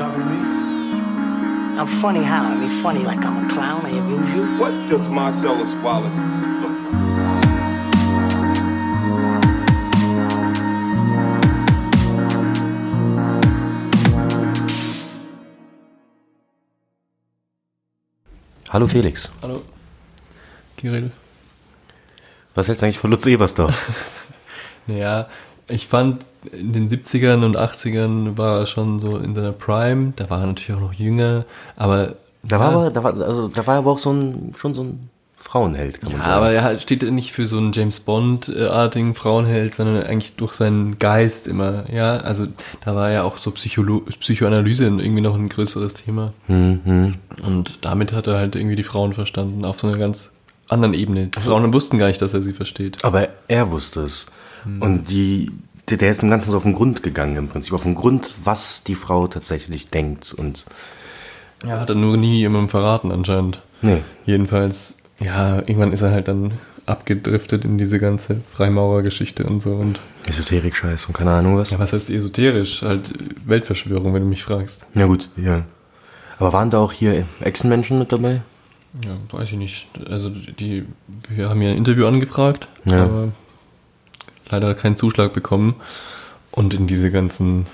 talking to me? I'm funny how? I mean, funny like I'm a clown. I amuse you. What does Marcellus Wallace look like? Hallo Felix. Hallo. Kirill. Was hältst du eigentlich von Lutz Ebersdorf? Naja, ich fand in den 70ern und 80ern war er schon so in seiner Prime. Da war er natürlich auch noch jünger, aber. Da ja, war aber, da war, also, da war er aber auch so ein, schon so ein Frauenheld, kann man Ja, sagen. aber er steht nicht für so einen James Bond-artigen Frauenheld, sondern eigentlich durch seinen Geist immer. Ja, also da war ja auch so Psycholo Psychoanalyse irgendwie noch ein größeres Thema. Mhm. Und damit hat er halt irgendwie die Frauen verstanden auf so einer ganz anderen Ebene. Die Frauen wussten gar nicht, dass er sie versteht. Aber er wusste es. Und die, der, der ist dem Ganzen so auf den Grund gegangen im Prinzip. Auf den Grund, was die Frau tatsächlich denkt. Und Ja, hat er nur nie jemandem verraten anscheinend. nee, Jedenfalls, ja, irgendwann ist er halt dann abgedriftet in diese ganze Freimaurergeschichte und so. Und Esoterik-Scheiß und keine Ahnung was. ja, was heißt esoterisch? Halt Weltverschwörung, wenn du mich fragst. Ja gut, ja. Aber waren da auch hier Echsenmenschen mit dabei? Ja, weiß ich nicht. Also die, wir haben ja ein Interview angefragt, Ja. aber leider keinen Zuschlag bekommen. Und in diese ganzen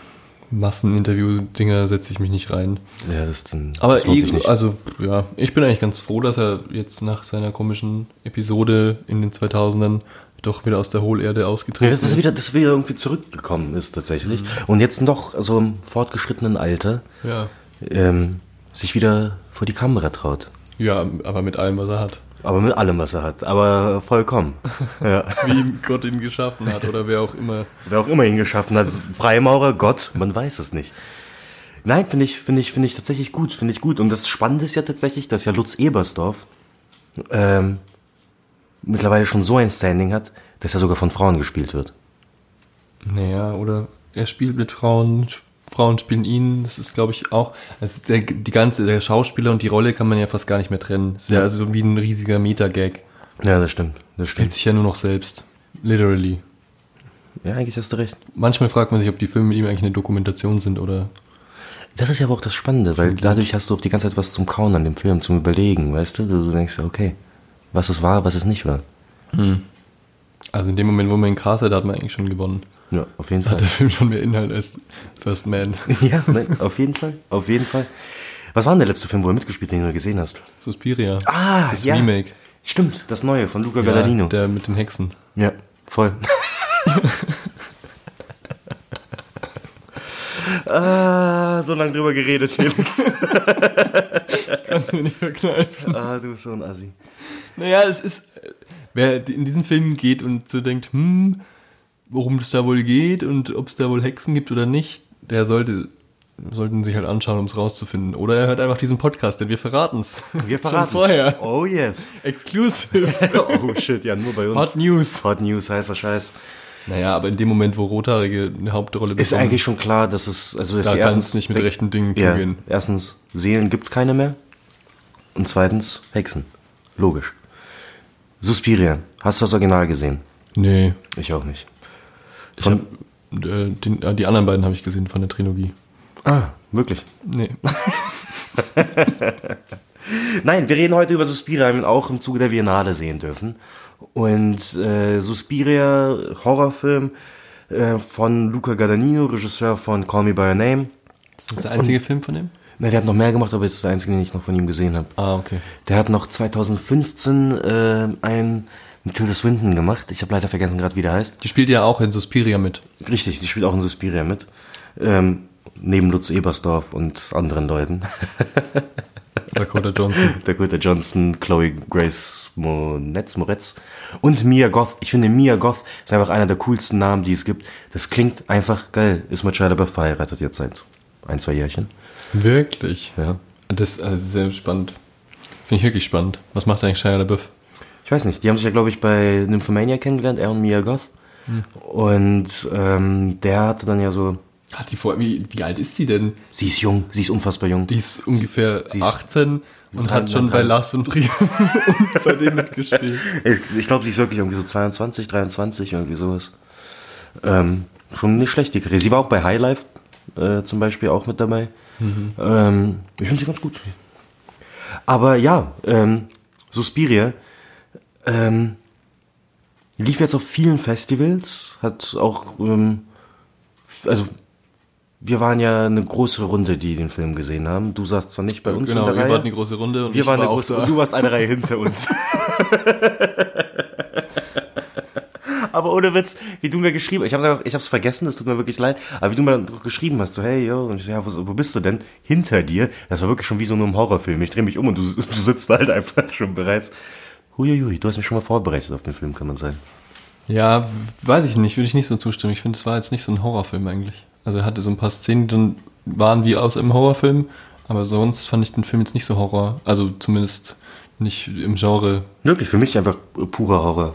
Masseninterview-Dinger setze ich mich nicht rein. Ja, das, dann, Aber das nicht. also ja, ich bin eigentlich ganz froh, dass er jetzt nach seiner komischen Episode in den 2000ern doch wieder aus der Hohlerde Ja, ausgetreten das ist wieder, das wieder irgendwie zurückgekommen ist tatsächlich. Und jetzt noch, also im fortgeschrittenen Alter, Ja. ähm, sich wieder vor die Kamera traut. ja, aber mit allem, was er hat. Aber mit allem, was er hat. Aber vollkommen. ja. Wie Gott ihn geschaffen hat oder wer auch immer. Wer auch immer ihn geschaffen hat. Freimaurer, Gott, man weiß es nicht. Nein, finde ich, finde ich, finde ich tatsächlich gut, finde ich gut. Und das Spannende ist ja tatsächlich, dass ja Lutz Ebersdorf ähm, mittlerweile schon so ein Standing hat, dass er sogar von Frauen gespielt wird. Naja, oder er spielt mit Frauen, Frauen spielen ihn. Das ist, glaube ich, auch. Ist der, die ganze, der Schauspieler und die Rolle kann man ja fast gar nicht mehr trennen. Es ist ja also wie ein riesiger Meta-Gag. Ja, das stimmt. Das Spielt sich ja nur noch selbst. Literally. Ja, eigentlich hast du recht. Manchmal fragt man sich, ob die Filme mit ihm eigentlich eine Dokumentation sind oder. Das ist ja aber auch das Spannende, weil dadurch hast du auch die ganze Zeit was zum Kauen an dem Film, zum Überlegen, weißt du? Du, denkst, okay, was es war, was es nicht war. Also in dem Moment, wo man ihn castet, hat man eigentlich schon gewonnen. Ja, auf jeden Hat Fall. der Film schon mehr Inhalt als First Man. ja, nein, auf jeden Fall, auf jeden Fall. Was war denn der letzte Film, wo er mitgespielt hat, den du gesehen hast? Suspiria. Ah, das ja. Remake. Stimmt, das neue von Luca Ja, Guadagnino. der mit den Hexen. Ja, voll. ah, so lange drüber geredet, Felix. Kannst du mir nicht verkneifen. ah, du bist so ein Assi. Naja, es ist, wer in diesen Film geht und so denkt, hm, worum es da wohl geht und ob es da wohl Hexen gibt oder nicht, der sollte, sollten sich halt anschauen, um es rauszufinden. Oder er hört einfach diesen Podcast, denn wir verraten es. Wir verraten vorher. Oh yes. Exclusive. oh shit, ja, nur bei uns. Hot News. Hot News, heißer Scheiß. Naja, aber in dem Moment, wo Rothaarige eine Hauptrolle Ist bekommen, eigentlich schon klar, dass es, also dass da kann erstens es nicht mit rechten Dingen ja, zugehen. erstens, Seelen gibt's keine mehr. Und zweitens, Hexen. Logisch. Suspiria. Hast du das Original gesehen? Nee. Ich auch nicht. Von- hab, äh, den, äh, die anderen beiden habe ich gesehen von der Trilogie. Ah, wirklich. Nee. Nein, wir reden heute über Suspiria, haben wir auch im Zuge der Biennale sehen dürfen. Und äh, Suspiria, Horrorfilm äh, von Luca Guadagnino, Regisseur von Call Me By Your Name. Ist das der einzige Film von dem? Na, der hat noch mehr gemacht, aber das ist der einzige, den ich noch von ihm gesehen habe. Ah, okay. Der hat noch 2015 äh, einen Tilda Swinton gemacht. Ich habe leider vergessen gerade, wie der heißt. Die spielt ja auch in Suspiria mit. Richtig, sie spielt auch in Suspiria mit. Ähm, neben Lutz Ebersdorf und anderen Leuten. Dakota Johnson. Dakota Johnson, Chloe Grace Moretz, Moretz und Mia Goth. Ich finde, Mia Goth ist einfach einer der coolsten Namen, die es gibt. Das klingt einfach geil. Ist mit Shia LaBeouf verheiratet jetzt seit ein, zwei Jährchen. Wirklich? Ja. Das ist also sehr spannend. Finde ich wirklich spannend. Was macht eigentlich Shia LaBeouf? Ich weiß nicht, die haben sich ja, glaube ich, bei Nymphomania kennengelernt, er und Mia Goth. Und ähm, der hatte dann ja so, Hat die vor, wie, wie alt ist die denn? sie ist jung, sie ist unfassbar jung. Die ist ungefähr Sie ist 18 und drei- hat schon bei Lars von Trier und bei dem mitgespielt. Ich, ich glaube, sie ist wirklich irgendwie so 22, 23, irgendwie sowas. Ähm, schon nicht schlecht, die Karriere. Sie war auch bei Highlife äh, zum Beispiel auch mit dabei. Ähm, ich finde sie ganz gut. Aber ja, ähm, Suspiria ähm, lief jetzt auf vielen Festivals, hat auch, ähm, also wir waren ja eine große Runde, die den Film gesehen haben. Du saßt zwar nicht bei uns genau, in der Reihe. wart eine große Runde und wir waren war eine große da. und du warst eine Reihe hinter uns. Aber ohne Witz, wie du mir geschrieben, ich habe ich hab's vergessen, das tut mir wirklich leid, aber wie du mir dann geschrieben hast, so hey, yo, und ich so, ja, wo, wo bist du denn? Hinter dir, das war wirklich schon wie so in einem Horrorfilm. Ich drehe mich um und du, du sitzt halt einfach schon bereits. Huiuiui, du hast mich schon mal vorbereitet auf den Film, kann man sagen. Ja, weiß ich nicht, würde ich nicht so zustimmen. Ich finde, es war jetzt nicht so ein Horrorfilm eigentlich. Also er hatte so ein paar Szenen, die dann waren wie aus einem Horrorfilm, aber sonst fand ich den Film jetzt nicht so Horror. Also zumindest nicht im Genre. Wirklich, für mich einfach purer Horror.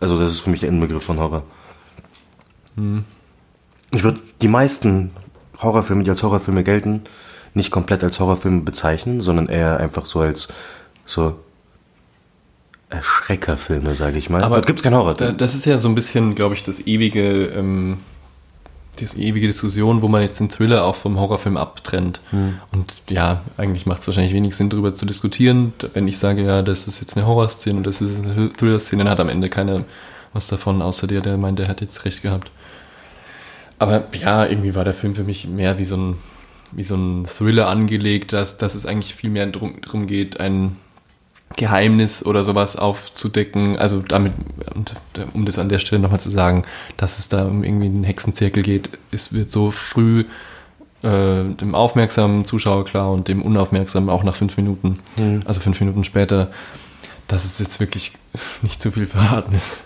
Also das ist für mich der Inbegriff von Horror. Ich würde die meisten Horrorfilme, die als Horrorfilme gelten, nicht komplett als Horrorfilme bezeichnen, sondern eher einfach so als so Erschreckerfilme, sage ich mal. Aber Dort gibt's keinen Horror. Da, das ist ja so ein bisschen, glaube ich, das ewige, ähm, das ewige Diskussion, wo man jetzt den Thriller auch vom Horrorfilm abtrennt. Und ja, eigentlich macht es wahrscheinlich wenig Sinn, darüber zu diskutieren. Wenn ich sage, ja, das ist jetzt eine Horrorszene und das ist eine Thriller-Szene, dann hat am Ende keiner was davon, außer der, der meint, der hat jetzt recht gehabt. Aber ja, irgendwie war der Film für mich mehr wie so ein, wie so ein Thriller angelegt, dass, dass es eigentlich viel mehr drum geht, ein Geheimnis oder sowas aufzudecken. Also damit, und um das an der Stelle nochmal zu sagen, dass es da um irgendwie einen Hexenzirkel geht, es wird so früh äh, dem aufmerksamen Zuschauer klar und dem unaufmerksamen auch nach fünf Minuten, also fünf Minuten später, dass es jetzt wirklich nicht zu viel verraten ist.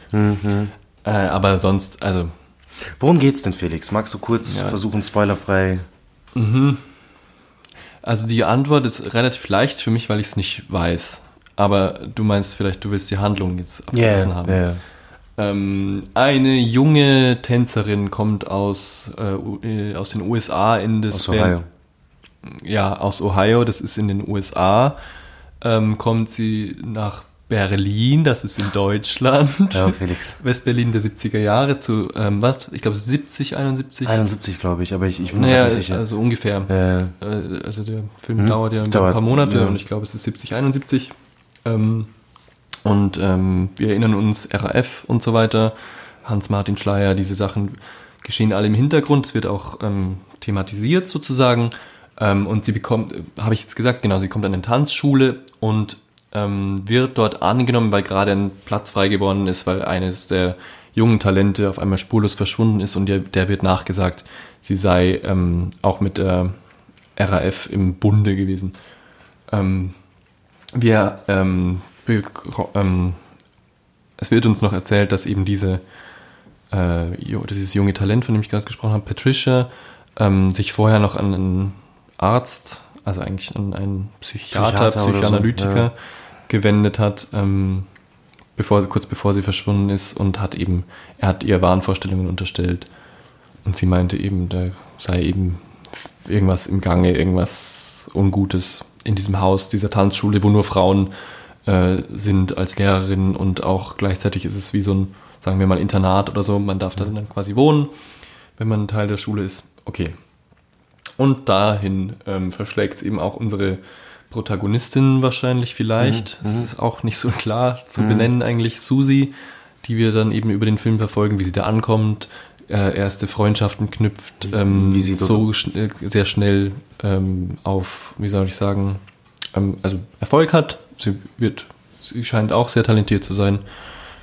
Äh, aber sonst, also Worum geht's denn, Felix? Magst du kurz Ja. versuchen, spoilerfrei? Also die Antwort ist relativ leicht für mich, weil ich es nicht weiß. Aber du meinst vielleicht, du willst die Handlung jetzt abgelassen haben. ja. Ähm, eine junge Tänzerin kommt aus, äh, äh, aus den USA in das Aus Ohio. ja aus Ohio. Das ist in den USA. Ähm, kommt sie nach Berlin, das ist in Deutschland. Ja, Felix. Westberlin der 70er Jahre zu ähm, was? Ich glaube 70, 71. 71, glaube ich, aber ich, ich bin mir Naja, nicht sicher. also ungefähr. äh, also der Film dauert ja ein Dauert, paar Monate ja. und ich glaube, es ist 70, 71. Ähm, und ähm, wir erinnern uns, RAF und so weiter, Hans-Martin Schleier, diese Sachen geschehen alle im Hintergrund. Es wird auch ähm, thematisiert sozusagen. Ähm, und sie bekommt, äh, habe ich jetzt gesagt, genau, sie kommt an eine Tanzschule und ähm, wird dort angenommen, weil gerade ein Platz frei geworden ist, weil eines der jungen Talente auf einmal spurlos verschwunden ist und der, der wird nachgesagt, sie sei ähm, auch mit der RAF im Bunde gewesen. Ähm, wir, ähm, bek- ähm, es wird uns noch erzählt, dass eben diese, äh, dieses junge Talent, von dem ich gerade gesprochen habe, Patricia, ähm, sich vorher noch an einen Arzt, also eigentlich an einen Psychiater, Psychiater oder so, Psychoanalytiker ja. gewendet hat, ähm, bevor, kurz bevor sie verschwunden ist und hat eben, er hat ihr Wahnvorstellungen unterstellt und sie meinte eben, da sei eben irgendwas im Gange, irgendwas Ungutes in diesem Haus, dieser Tanzschule, wo nur Frauen äh, sind als Lehrerin und auch gleichzeitig ist es wie so ein, sagen wir mal, Internat oder so. Man darf da dann quasi wohnen, wenn man Teil der Schule ist. Okay. Und dahin ähm, verschlägt es eben auch unsere Protagonistin wahrscheinlich vielleicht. Es ist auch nicht so klar zu benennen eigentlich. Susi, die wir dann eben über den Film verfolgen, wie sie da ankommt, äh, erste Freundschaften knüpft, ähm, Wie sie dort- so schn äh, sehr schnell ähm, auf, wie soll ich sagen, ähm, also Erfolg hat. Sie wird, sie scheint auch sehr talentiert zu sein.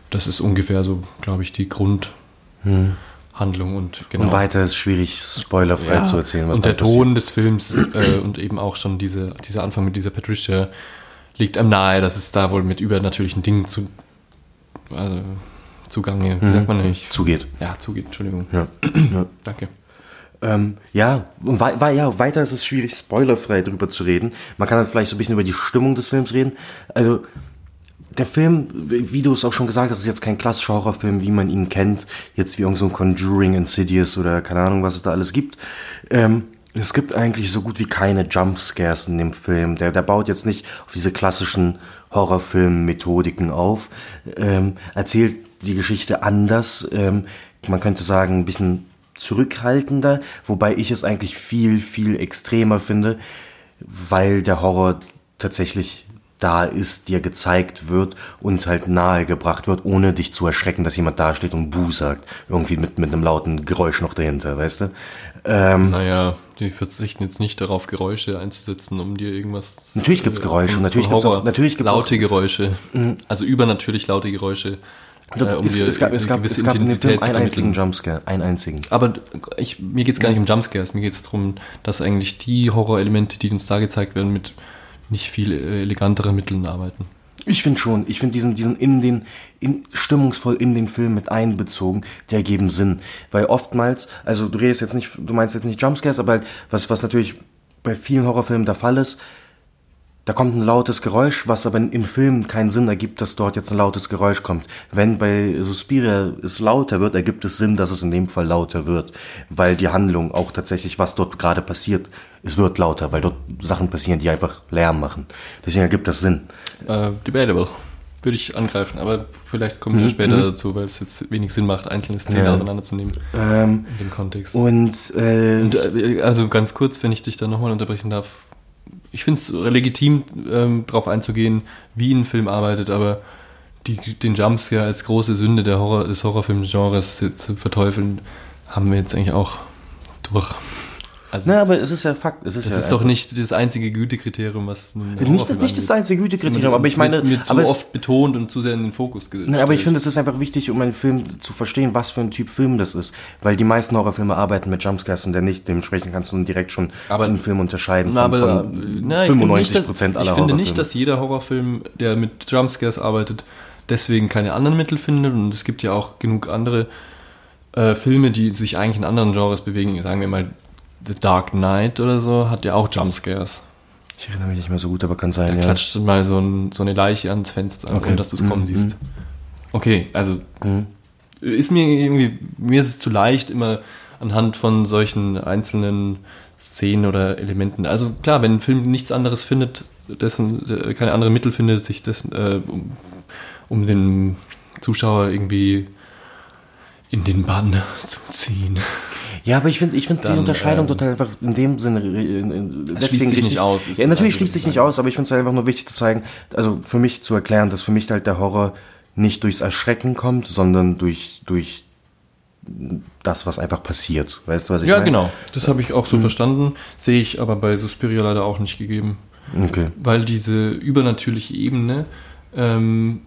Das ist ungefähr so, glaube ich, die Grundhandlung und genau. Und weiter ist schwierig, spoilerfrei Ja, zu erzählen, was und der passiert. Ton des Films äh, und eben auch schon diese, dieser Anfang mit dieser Patricia liegt einem nahe, dass es da wohl mit übernatürlichen Dingen zu, also, zugange, wie sagt man nicht? zugeht. Ja, zugeht, Entschuldigung. Ja. ja. Danke. Ähm, ja, und ja, weiter ist es schwierig, spoilerfrei drüber zu reden. Man kann dann vielleicht so ein bisschen über die Stimmung des Films reden. Also, der Film, wie du es auch schon gesagt hast, ist jetzt kein klassischer Horrorfilm, wie man ihn kennt. Jetzt wie irgend so ein Conjuring, Insidious oder keine Ahnung, was es da alles gibt. Ähm, es gibt eigentlich so gut wie keine Jumpscares in dem Film. Der, der baut jetzt nicht auf diese klassischen Horrorfilm-Methodiken auf. Ähm, erzählt die Geschichte anders. Ähm, man könnte sagen, ein bisschen zurückhaltender, wobei ich es eigentlich viel, viel extremer finde, weil der Horror tatsächlich da ist, dir gezeigt wird und halt nahegebracht wird, ohne dich zu erschrecken, dass jemand da steht und Buh sagt. Irgendwie mit, mit einem lauten Geräusch noch dahinter, weißt du? Ähm, Naja, die verzichten jetzt nicht darauf, Geräusche einzusetzen, um dir irgendwas. Natürlich gibt's Geräusche, von- natürlich gibt's auch- Horror. natürlich gibt's laute auch- Mhm. Geräusche. Also übernatürlich laute Geräusche. Äh, um es, dir es gab, es gab, es gab in dem Film einen einzigen. Jumpscare, einen einzigen. Aber ich, mir geht es gar nicht um Jumpscares, mir geht es darum, dass eigentlich die Horrorelemente, die uns da gezeigt werden, mit nicht viel äh, eleganteren Mitteln arbeiten. Ich finde schon, ich finde diesen, diesen in den, in, stimmungsvoll in den Film mit einbezogen, die ergeben Sinn. Weil oftmals, also du redest jetzt nicht, du meinst jetzt nicht Jumpscares, aber halt, was, was natürlich bei vielen Horrorfilmen der Fall ist, da kommt ein lautes Geräusch, was aber im Film keinen Sinn ergibt, dass dort jetzt ein lautes Geräusch kommt. Wenn bei Suspiria es lauter wird, ergibt es Sinn, dass es in dem Fall lauter wird. Weil die Handlung auch tatsächlich, was dort gerade passiert, es wird lauter, weil dort Sachen passieren, die einfach Lärm machen. Deswegen ergibt das Sinn. Äh, debatable. Würde ich angreifen, aber vielleicht kommen wir später dazu, weil es jetzt wenig Sinn macht, einzelne Szenen Mhm, Ja. auseinanderzunehmen Ähm, in dem Kontext. und, äh, Und äh, also ganz kurz, wenn ich dich da nochmal unterbrechen darf. Ich finde es legitim, ähm, darauf einzugehen, wie ein Film arbeitet, aber die, den Jumpscare als große Sünde der Horror, des Horrorfilm-Genres zu verteufeln, haben wir jetzt eigentlich auch durch. Also, na, aber es ist ja Fakt. Es ist, das ja ist doch nicht das einzige Gütekriterium, was Nicht, nicht das einzige Gütekriterium, Es aber ich meine, mir zu aber es, oft betont und zu sehr in den Fokus gestellt. Na, aber ich finde, es ist einfach wichtig, um einen Film zu verstehen, was für ein Typ Film das ist. Weil die meisten Horrorfilme arbeiten mit Jumpscares und der nicht. Dementsprechend kannst du direkt schon Aber- einen Film unterscheiden Na, von, aber von na, ich finde 95 nicht, Prozent aller Ich finde nicht, dass jeder Horrorfilm, der mit Jumpscares arbeitet, deswegen keine anderen Mittel findet. Und es gibt ja auch genug andere äh, Filme, die sich eigentlich in anderen Genres bewegen. Sagen wir mal, The Dark Knight oder so, hat ja auch Jumpscares. ich erinnere mich nicht mehr so gut, aber kann sein, Da ja. klatscht mal so, ein, so eine Leiche ans Fenster, Okay. ohne dass du es kommen Mhm. siehst. Okay, also Mhm. ist mir irgendwie, mir ist es zu leicht, immer anhand von solchen einzelnen Szenen oder Elementen. Also klar, wenn ein Film nichts anderes findet, dessen, der keine anderen Mittel findet, sich dessen, äh, um, um den Zuschauer irgendwie in den Bann zu ziehen. Ja, aber ich finde ich finde die Unterscheidung ähm, total einfach in dem Sinne äh, äh, deswegen schließt sich richtig- nicht aus, Ja, natürlich schließt sich ich nicht aus, aber ich finde es halt einfach nur wichtig zu zeigen, also für mich zu erklären, dass für mich halt der Horror nicht durchs Erschrecken kommt, sondern durch durch das, was einfach passiert. Weißt du, was ich ja, meine? genau. Das habe ich auch so verstanden. Sehe ich aber bei Suspiria leider auch nicht gegeben. Okay. weil diese übernatürliche Ebene, ähm,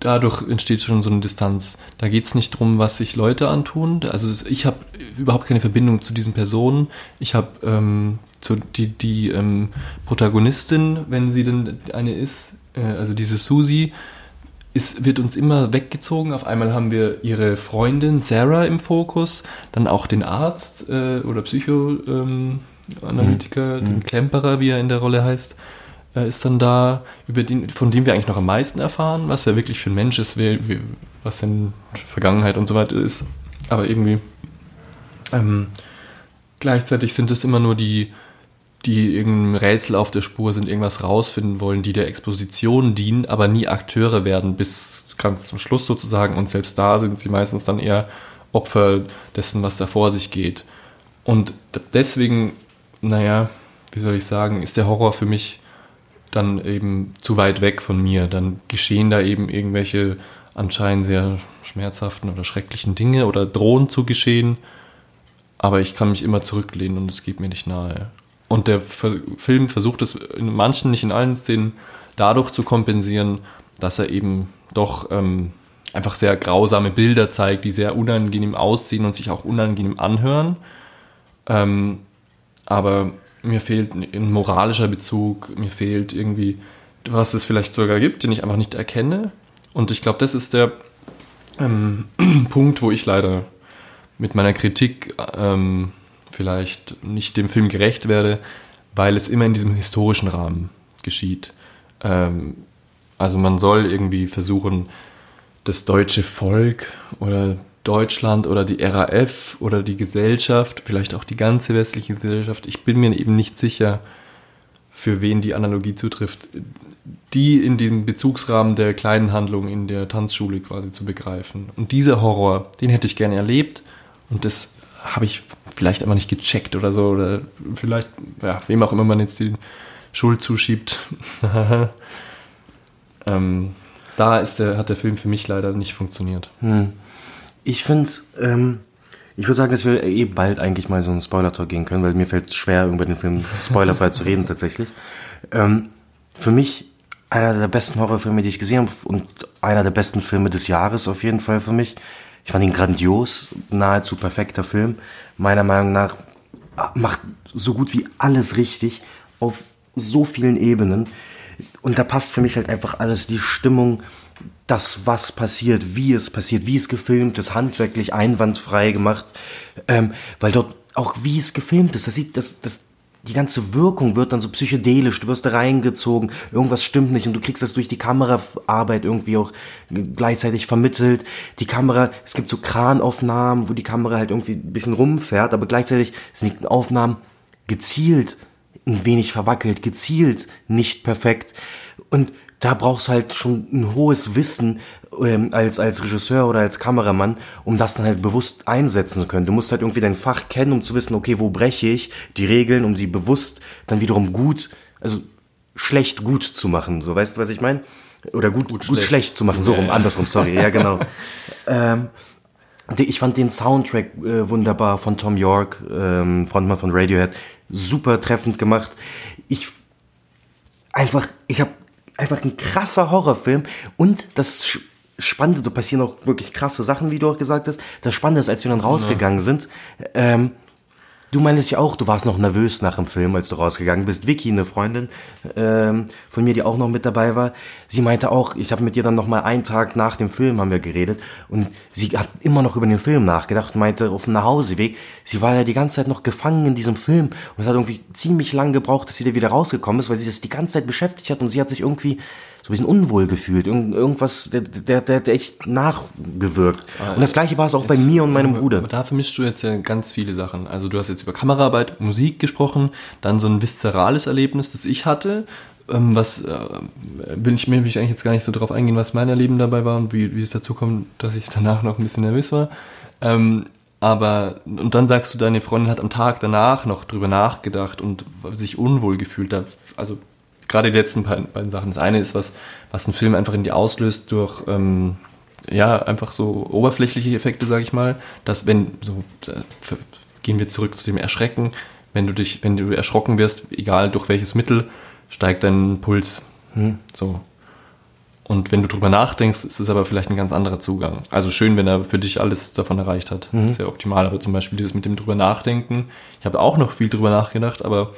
dadurch entsteht schon so eine Distanz. Da geht es nicht darum, was sich Leute antun. Also ich habe überhaupt keine Verbindung zu diesen Personen. Ich habe ähm, die, die ähm, Protagonistin, wenn sie denn eine ist, äh, also diese Susi, ist, wird uns immer weggezogen. Auf einmal haben wir ihre Freundin Sarah im Fokus, dann auch den Arzt äh, oder Psychoanalytiker, ähm, Analytiker, den Klemperer, wie er in der Rolle heißt, ist dann da, über den, von dem wir eigentlich noch am meisten erfahren, was er wirklich für ein Mensch ist, wie, wie, was seine Vergangenheit und so weiter ist. Aber irgendwie ähm, gleichzeitig sind es immer nur die, die irgendeinem Rätsel auf der Spur sind, irgendwas rausfinden wollen, die der Exposition dienen, aber nie Akteure werden bis ganz zum Schluss sozusagen. Und selbst da sind sie meistens dann eher Opfer dessen, was da vor sich geht. Und deswegen, naja, wie soll ich sagen, ist der Horror für mich dann eben zu weit weg von mir. Dann geschehen da eben irgendwelche anscheinend sehr schmerzhaften oder schrecklichen Dinge oder drohen zu geschehen. Aber ich kann mich immer zurücklehnen und es geht mir nicht nahe. Und der Film versucht es in manchen, nicht in allen Szenen, dadurch zu kompensieren, dass er eben doch ähm, einfach sehr grausame Bilder zeigt, die sehr unangenehm aussehen und sich auch unangenehm anhören. Ähm, aber mir fehlt ein moralischer Bezug, mir fehlt irgendwie, was es vielleicht sogar gibt, den ich einfach nicht erkenne. Und ich glaube, das ist der ähm, Punkt, wo ich leider mit meiner Kritik ähm, vielleicht nicht dem Film gerecht werde, weil es immer in diesem historischen Rahmen geschieht. Ähm, also man soll irgendwie versuchen, das deutsche Volk oder Deutschland oder die RAF oder die Gesellschaft, vielleicht auch die ganze westliche Gesellschaft, ich bin mir eben nicht sicher, für wen die Analogie zutrifft, die in diesem Bezugsrahmen der kleinen Handlung in der Tanzschule quasi zu begreifen. Und dieser Horror, den hätte ich gerne erlebt und das habe ich vielleicht einfach nicht gecheckt oder so. Oder vielleicht, ja, wem auch immer man jetzt die Schuld zuschiebt. ähm, da ist der, hat der Film für mich leider nicht funktioniert. Ich finde, ähm, ich würde sagen, dass wir eh bald eigentlich mal so einen Spoiler-Talk gehen können, weil mir fällt es schwer, über den Film spoilerfrei zu reden tatsächlich. Ähm, für mich einer der besten Horrorfilme, die ich gesehen habe und einer der besten Filme des Jahres auf jeden Fall für mich. Ich fand ihn grandios, nahezu perfekter Film. Meiner Meinung nach ah, macht so gut wie alles richtig auf so vielen Ebenen. Und da passt für mich halt einfach alles, die Stimmung, das, was passiert, wie es passiert, wie es gefilmt ist, handwerklich einwandfrei gemacht, ähm, weil dort auch wie es gefilmt ist, das sieht, das, das, die ganze Wirkung wird dann so psychedelisch, du wirst da reingezogen, irgendwas stimmt nicht und du kriegst das durch die Kameraarbeit irgendwie auch gleichzeitig vermittelt. Die Kamera, es gibt so Kranaufnahmen, wo die Kamera halt irgendwie ein bisschen rumfährt, aber gleichzeitig sind die Aufnahmen gezielt ein wenig verwackelt, gezielt nicht perfekt und da brauchst du halt schon ein hohes Wissen ähm, als, als Regisseur oder als Kameramann, um das dann halt bewusst einsetzen zu können. Du musst halt irgendwie dein Fach kennen, um zu wissen, okay, wo breche ich die Regeln, um sie bewusst dann wiederum gut, also schlecht gut zu machen. So, weißt du, was ich meine? Oder gut, gut, schlecht. schlecht. zu machen. So Ja, rum, ja. andersrum, sorry. Ja, genau. ähm, ich fand den Soundtrack äh, wunderbar von Tom York, ähm, Frontmann von Radiohead, super treffend gemacht. Ich einfach, ich habe einfach ein krasser Horrorfilm und das Spannende, da passieren auch wirklich krasse Sachen, wie du auch gesagt hast. Das Spannende ist, als wir dann rausgegangen sind, ähm, Du meintest ja auch, du warst noch nervös nach dem Film, als du rausgegangen bist. Vicky, eine Freundin ähm, von mir, die auch noch mit dabei war, sie meinte auch, ich habe mit ihr dann noch mal einen Tag nach dem Film haben wir geredet und sie hat immer noch über den Film nachgedacht und meinte auf dem Nachhauseweg, sie war ja die ganze Zeit noch gefangen in diesem Film und es hat irgendwie ziemlich lang gebraucht, dass sie da wieder rausgekommen ist, weil sie das die ganze Zeit beschäftigt hat und sie hat sich irgendwie so ein bisschen unwohl gefühlt, Irgend, irgendwas, der, der, der, der echt nachgewirkt. Und das gleiche war es auch bei mir und meinem Bruder. Aber da vermischst du jetzt ja ganz viele Sachen. Also du hast jetzt über Kameraarbeit, Musik gesprochen, dann so ein viszerales Erlebnis, das ich hatte. Ähm, was äh, will ich mir will ich eigentlich jetzt gar nicht so drauf eingehen, was mein Erleben dabei war und wie, wie es dazu kommt, dass ich danach noch ein bisschen nervös war. Ähm, aber und dann sagst du, deine Freundin hat am Tag danach noch drüber nachgedacht und sich unwohl gefühlt. Also gerade die letzten beiden, Sachen. Das eine ist was, was ein Film einfach in dir auslöst durch ähm, ja einfach so oberflächliche Effekte, sage ich mal. Dass wenn so äh, f- gehen wir zurück zu dem Erschrecken, wenn du dich, wenn du erschrocken wirst, egal durch welches Mittel, steigt dein Puls. So. Und wenn du drüber nachdenkst, ist es aber vielleicht ein ganz anderer Zugang. Also schön, wenn er für dich alles davon erreicht hat. Mhm. Sehr optimal. Aber zum Beispiel dieses mit dem drüber nachdenken. Ich habe auch noch viel drüber nachgedacht, aber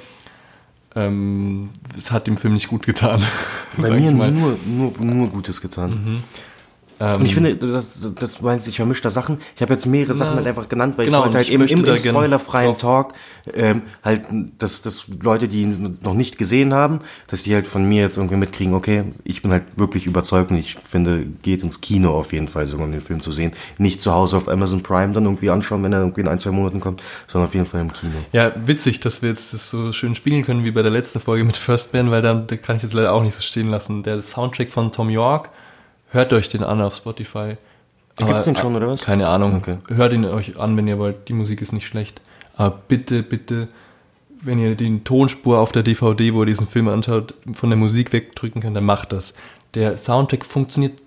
ähm, es hat dem Film nicht gut getan. Bei mir nur, nur, nur Gutes getan. Ähm, Und ich finde, das, das meinst ich vermischt da Sachen. Ich habe jetzt mehrere Sachen halt einfach genannt, weil genau, ich wollte halt ich eben im, im spoilerfreien Talk ähm, halt, dass, dass Leute, die ihn noch nicht gesehen haben, dass die halt von mir jetzt irgendwie mitkriegen, okay, ich bin halt wirklich überzeugt und ich finde, geht ins Kino auf jeden Fall sogar, um den Film zu sehen. Nicht zu Hause auf Amazon Prime dann irgendwie anschauen, wenn er irgendwie in ein, zwei Monaten kommt, sondern auf jeden Fall im Kino. Ja, witzig, dass wir jetzt das so schön spielen können wie bei der letzten Folge mit First Man, weil da, da kann ich das leider auch nicht so stehen lassen. Der Soundtrack von Tom York, hört euch den an auf Spotify. Gibt's Aber, den schon, oder was? Keine Ahnung. Okay. Hört ihn euch an, wenn ihr wollt. Die Musik ist nicht schlecht. Aber bitte, bitte, wenn ihr die Tonspur auf der DVD, wo ihr diesen Film anschaut, von der Musik wegdrücken könnt, dann macht das. Der Soundtrack funktioniert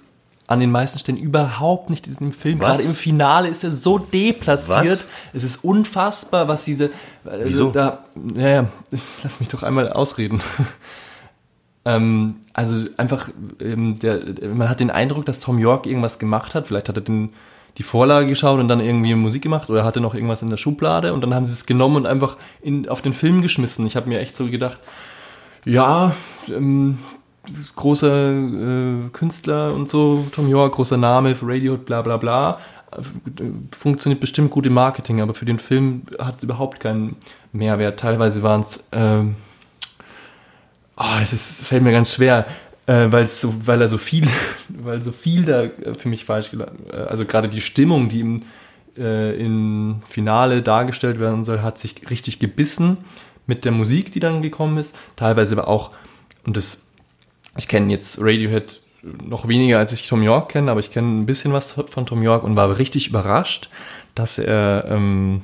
an den meisten Stellen überhaupt nicht in diesem Film. Was? Gerade im Finale ist er so deplatziert. Was? Es ist unfassbar, was diese. Also Wieso? Da, ja, ja, lass mich doch einmal ausreden. Ähm, also einfach, ähm, der, man hat den Eindruck, dass Tom York irgendwas gemacht hat. Vielleicht hat er den, die Vorlage geschaut und dann irgendwie Musik gemacht oder hatte noch irgendwas in der Schublade und dann haben sie es genommen und einfach in, auf den Film geschmissen. Ich habe mir echt so gedacht, ja, ähm, großer äh, Künstler und so, Tom York, großer Name für Radiohead, bla bla bla. Funktioniert bestimmt gut im Marketing, aber für den Film hat es überhaupt keinen Mehrwert. Teilweise waren es, ähm, ah, es, ist, es fällt mir ganz schwer, äh, weil es so, weil er so viel, weil so viel da äh, für mich falsch gelaufen, äh, also gerade die Stimmung, die im, äh, im Finale dargestellt werden soll, hat sich richtig gebissen mit der Musik, die dann gekommen ist. Teilweise aber auch, und das, ich kenne jetzt Radiohead noch weniger, als ich Tom York kenne, aber ich kenne ein bisschen was von Tom York und war richtig überrascht, dass er ähm,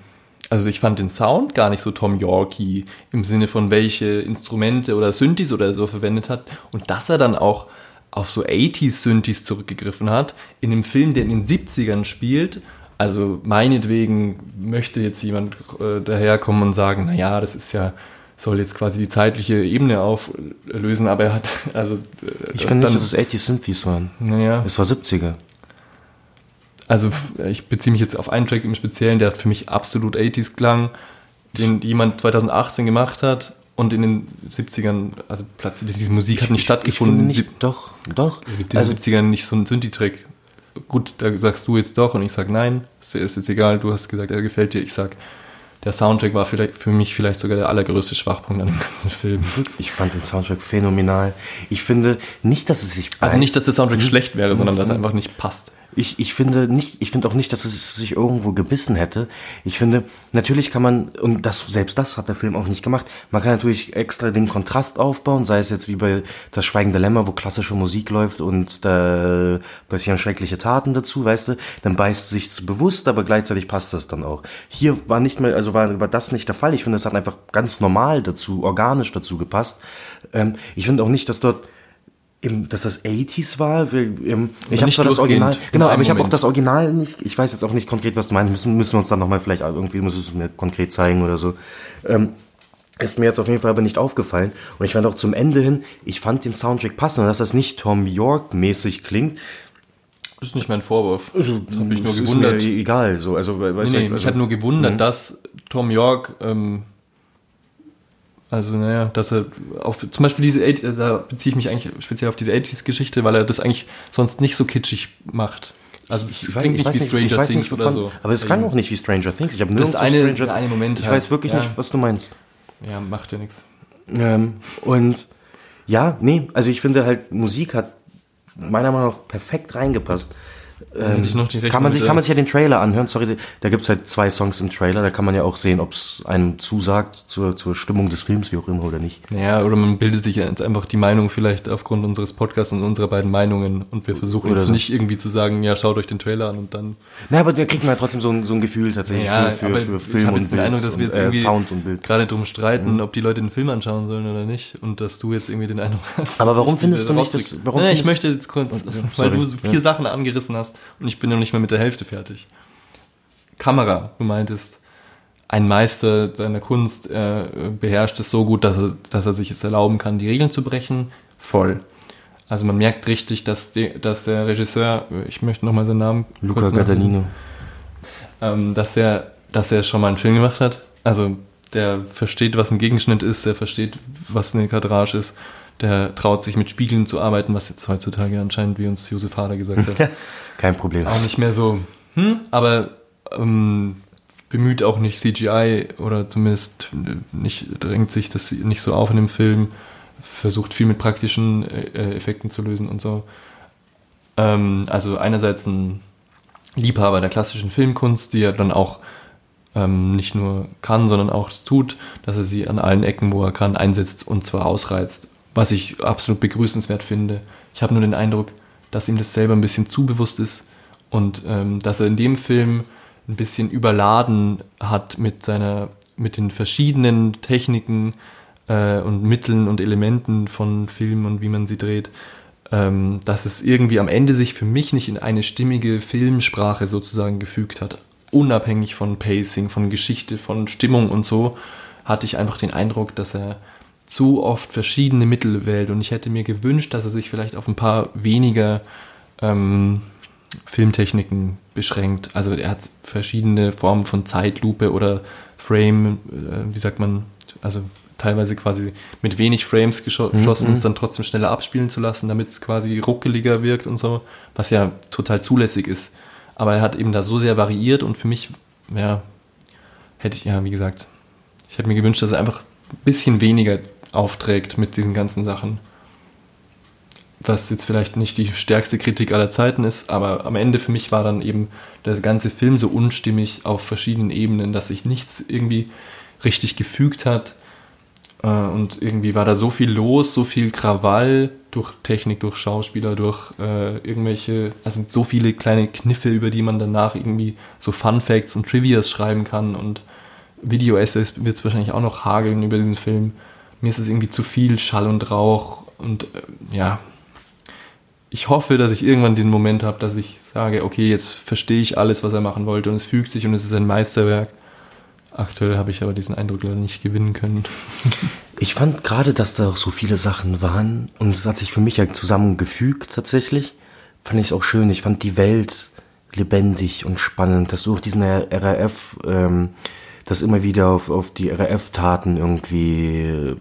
also ich fand den Sound gar nicht so Tom Yorkie im Sinne von welche Instrumente oder Synthes oder so verwendet hat und dass er dann auch auf so 80s Synthes zurückgegriffen hat in einem Film, der in den 70ern spielt. Also meinetwegen möchte jetzt jemand äh, daherkommen und sagen, naja, das ist ja soll jetzt quasi die zeitliche Ebene auflösen, aber er hat also äh, Ich finde dann- nicht, dass es 80 Synthes waren. naja, Es war 70er. Also ich beziehe mich jetzt auf einen Track im Speziellen, der hat für mich absolut 80s Klang, den jemand 2018 gemacht hat und in den 70ern, also plötzlich diese Musik hat nicht Ich stattgefunden. Sie- nicht, doch, doch. gibt in Also, den 70ern nicht so einen Synthi-Track. Gut, da sagst du jetzt doch und ich sag nein, ist, ist jetzt egal, du hast gesagt, er gefällt dir, ich sag, der Soundtrack war vielleicht für mich vielleicht sogar der allergrößte Schwachpunkt an dem ganzen Film. ich fand den Soundtrack phänomenal. Ich finde nicht, dass es sich. Also nicht, dass der Soundtrack schlecht wäre, sondern dass er einfach nicht passt. Ich, ich finde nicht, ich finde auch nicht, dass es sich irgendwo gebissen hätte. Ich finde, natürlich kann man, und das, selbst das hat der Film auch nicht gemacht, man kann natürlich extra den Kontrast aufbauen, sei es jetzt wie bei Das Schweigende Lämmer, wo klassische Musik läuft und da passieren schreckliche Taten dazu, weißt du, dann beißt sich's bewusst, aber gleichzeitig passt das dann auch. Hier war nicht mehr, also war, war das nicht der Fall. Ich finde, es hat einfach ganz normal dazu, organisch dazu gepasst. Ähm, ich finde auch nicht, dass dort Eben, dass das 80s war, weil, ähm, ich habe nicht zwar das Original, in genau, aber ich habe auch das Original nicht, ich weiß jetzt auch nicht konkret, was du meinst, müssen, müssen wir uns dann nochmal vielleicht irgendwie, muss es mir konkret zeigen oder so. Ähm, ist mir jetzt auf jeden Fall aber nicht aufgefallen. Und ich fand auch zum Ende hin, ich fand den Soundtrack passend, und dass das nicht Tom York-mäßig klingt. Ist nicht mein Vorwurf. Das habe ich nur es ist gewundert. Mir egal, so, also, weißt Nee, nee, du, mich also, hat nur gewundert, dass Tom York, ähm, also naja, dass er auf zum Beispiel diese, 80 äh, da beziehe ich mich eigentlich speziell auf diese 80s-Geschichte, weil er das eigentlich sonst nicht so kitschig macht. Also es ich weiß- klingt ich nicht weiß wie Stranger weiß Things nicht, oder so. Aber es klang auch nicht wie Stranger Things. Ich habe Das nirgendwo eine- Stranger eine Moment Ich halt, weiß wirklich ja. nicht, was du meinst. Ja, macht ja nichts. Ähm, und ja, nee, also ich finde halt, Musik hat meiner Meinung nach perfekt reingepasst. Hätte ich die Kann man, sich, kann man sich ja den Trailer anhören. Sorry, da gibt's halt zwei Songs im Trailer. Da kann man ja auch sehen, ob es einem zusagt zur, zur Stimmung des Films, wie auch immer, oder nicht. Ja, oder man bildet sich jetzt einfach die Meinung vielleicht aufgrund unseres Podcasts und unserer beiden Meinungen und wir versuchen Oder jetzt so. nicht irgendwie zu sagen, ja, schaut euch den Trailer an und dann Na, aber da kriegt man ja trotzdem so ein, so ein Gefühl tatsächlich Ja, für, für, für ich Film habe und jetzt den Bild Eindruck, dass wir jetzt irgendwie äh, Sound und Bild. gerade drum streiten, ob die Leute den Film anschauen sollen oder nicht und dass du jetzt irgendwie den Eindruck hast. Aber warum ich findest du nicht, dass- rauskrieg. warum Nein, ich möchte jetzt kurz, Ja, weil du vier. Sachen angerissen hast und ich bin noch nicht mal mit der Hälfte fertig. Kamera, du meintest, ein Meister seiner Kunst äh, beherrscht es so gut, dass er, dass er sich es erlauben kann, die Regeln zu brechen. Voll. Also man merkt richtig, dass, die, dass der Regisseur, ich möchte nochmal seinen Namen Luca Guadagnino. ähm, dass er, dass er schon mal einen Film gemacht hat. Also der versteht, was ein Gegenschnitt ist, der versteht, was eine Kadrage ist. Der traut sich mit Spiegeln zu arbeiten, was jetzt heutzutage anscheinend, wie uns Josef Hader gesagt hat, Kein Problem. auch nicht mehr so, hm, aber ähm, bemüht auch nicht CGI oder zumindest nicht, drängt sich das nicht so auf in dem Film, versucht viel mit praktischen äh, Effekten zu lösen und so. Ähm, also einerseits ein Liebhaber der klassischen Filmkunst, die er dann auch ähm, nicht nur kann, sondern auch tut, dass er sie an allen Ecken, wo er kann, einsetzt und zwar ausreizt, was ich absolut begrüßenswert finde. Ich habe nur den Eindruck, dass ihm das selber ein bisschen zu bewusst ist und ähm, dass er in dem Film ein bisschen überladen hat mit seiner, mit den verschiedenen Techniken äh, und Mitteln und Elementen von Film und wie man sie dreht, ähm, dass es irgendwie am Ende sich für mich nicht in eine stimmige Filmsprache sozusagen gefügt hat. Unabhängig von Pacing, von Geschichte, von Stimmung und so, hatte ich einfach den Eindruck, dass er zu oft verschiedene Mittel wählt und ich hätte mir gewünscht, dass er sich vielleicht auf ein paar weniger ähm, Filmtechniken beschränkt. Also er hat verschiedene Formen von Zeitlupe oder Frame, äh, wie sagt man, also teilweise quasi mit wenig Frames gescho- geschossen und es dann trotzdem schneller abspielen zu lassen, damit es quasi ruckeliger wirkt und so, was ja total zulässig ist. Aber er hat eben da so sehr variiert und für mich, ja, hätte ich, ja, wie gesagt, ich hätte mir gewünscht, dass er einfach ein bisschen weniger aufträgt mit diesen ganzen Sachen. Was jetzt vielleicht nicht die stärkste Kritik aller Zeiten ist, aber am Ende für mich war dann eben der ganze Film so unstimmig auf verschiedenen Ebenen, dass sich nichts irgendwie richtig gefügt hat. Äh, Und irgendwie war da so viel los, so viel Krawall durch Technik, durch Schauspieler, durch äh, irgendwelche, also so viele kleine Kniffe, über die man danach irgendwie so Fun Facts und Trivias schreiben kann und Video-Essays wird es wahrscheinlich auch noch hageln über diesen Film. Mir ist es irgendwie zu viel Schall und Rauch und äh, ja, ich hoffe, dass ich irgendwann den Moment habe, dass ich sage, okay, jetzt verstehe ich alles, was er machen wollte und es fügt sich und es ist ein Meisterwerk. Aktuell habe ich aber diesen Eindruck leider nicht gewinnen können. Ich fand gerade, dass da auch so viele Sachen waren und es hat sich für mich ja zusammengefügt tatsächlich. Fand ich es auch schön. Ich fand die Welt lebendig und spannend, dass du auch diesen RAF, ähm, das immer wieder auf, auf die RAF-Taten irgendwie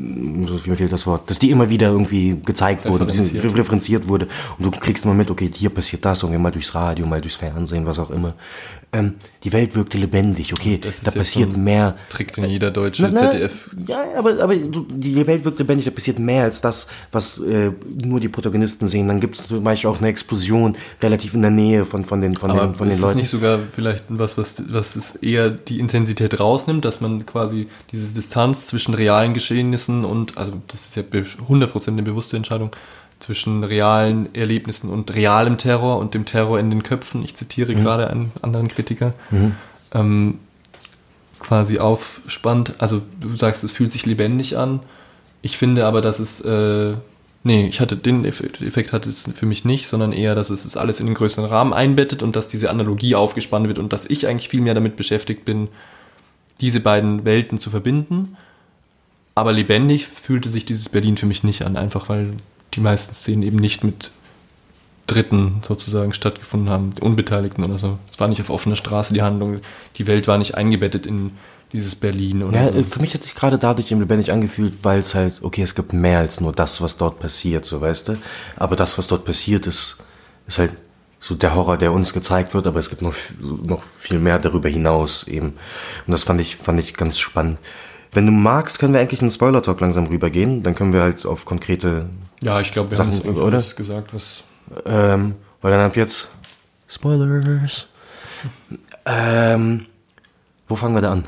wie fehlt das Wort, dass die immer wieder irgendwie gezeigt wurde, referenziert. referenziert wurde und du kriegst immer mit, okay, hier passiert das und mal durchs Radio, mal durchs Fernsehen, was auch immer. Ähm, die Welt wirkte lebendig, okay, da passiert mehr. Trägt in jeder deutsche na, na, ZDF. Ja, aber, aber die Welt wirkt lebendig, da passiert mehr als das, was äh, nur die Protagonisten sehen. Dann gibt es zum Beispiel auch eine Explosion relativ in der Nähe von, von den, von aber den, von den ist Leuten. Ist nicht sogar vielleicht was, was, was es eher die Intensität rausnimmt, dass man quasi diese Distanz zwischen realen Geschehnissen und, also das ist ja 100% eine bewusste Entscheidung, zwischen realen Erlebnissen und realem Terror und dem Terror in den Köpfen. Ich zitiere mhm. gerade einen anderen Kritiker. Mhm. Ähm, quasi aufspannt. Also du sagst, es fühlt sich lebendig an. Ich finde aber, dass es äh, nee, ich hatte den Effekt, Effekt hatte es für mich nicht, sondern eher, dass es alles in den größeren Rahmen einbettet und dass diese Analogie aufgespannt wird und dass ich eigentlich viel mehr damit beschäftigt bin, diese beiden Welten zu verbinden. Aber lebendig fühlte sich dieses Berlin für mich nicht an, einfach weil die meisten Szenen eben nicht mit Dritten sozusagen stattgefunden haben, Unbeteiligten oder so. Es war nicht auf offener Straße die Handlung, die Welt war nicht eingebettet in dieses Berlin oder ja, so. Für mich hat sich gerade dadurch eben lebendig angefühlt, weil es halt, okay, es gibt mehr als nur das, was dort passiert, so weißt du. Aber das, was dort passiert, ist, ist halt so der Horror, der uns gezeigt wird, aber es gibt noch, noch viel mehr darüber hinaus eben. Und das fand ich, fand ich ganz spannend. Wenn du magst, können wir eigentlich in den Spoiler-Talk langsam rübergehen. Dann können wir halt auf konkrete Ja, ich glaube, wir Sachen, haben oder? alles gesagt, was... Ähm, weil dann ab jetzt Spoilers. ähm, wo fangen wir da an?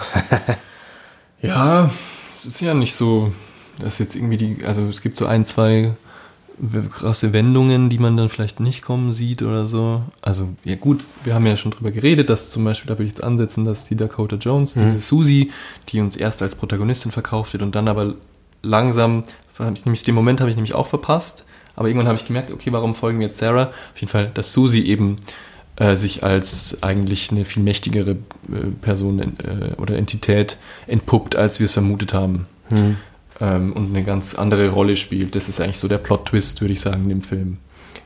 ja, es ist ja nicht so, dass jetzt irgendwie die, also es gibt so ein, zwei krasse Wendungen, die man dann vielleicht nicht kommen sieht oder so. Also, ja gut, wir haben ja schon drüber geredet, dass zum Beispiel, da würde ich jetzt ansetzen, dass die Dakota Jones, mhm. diese Susie, die uns erst als Protagonistin verkauft wird und dann aber langsam, ich nämlich, den Moment habe ich nämlich auch verpasst, aber irgendwann habe ich gemerkt, okay, warum folgen wir jetzt Sarah? Auf jeden Fall, dass Susie eben äh, sich als eigentlich eine viel mächtigere äh, Person äh, oder Entität entpuppt, als wir es vermutet haben. Mhm ähm, und eine ganz andere Rolle spielt. Das ist eigentlich so der Plot-Twist, würde ich sagen, in dem Film.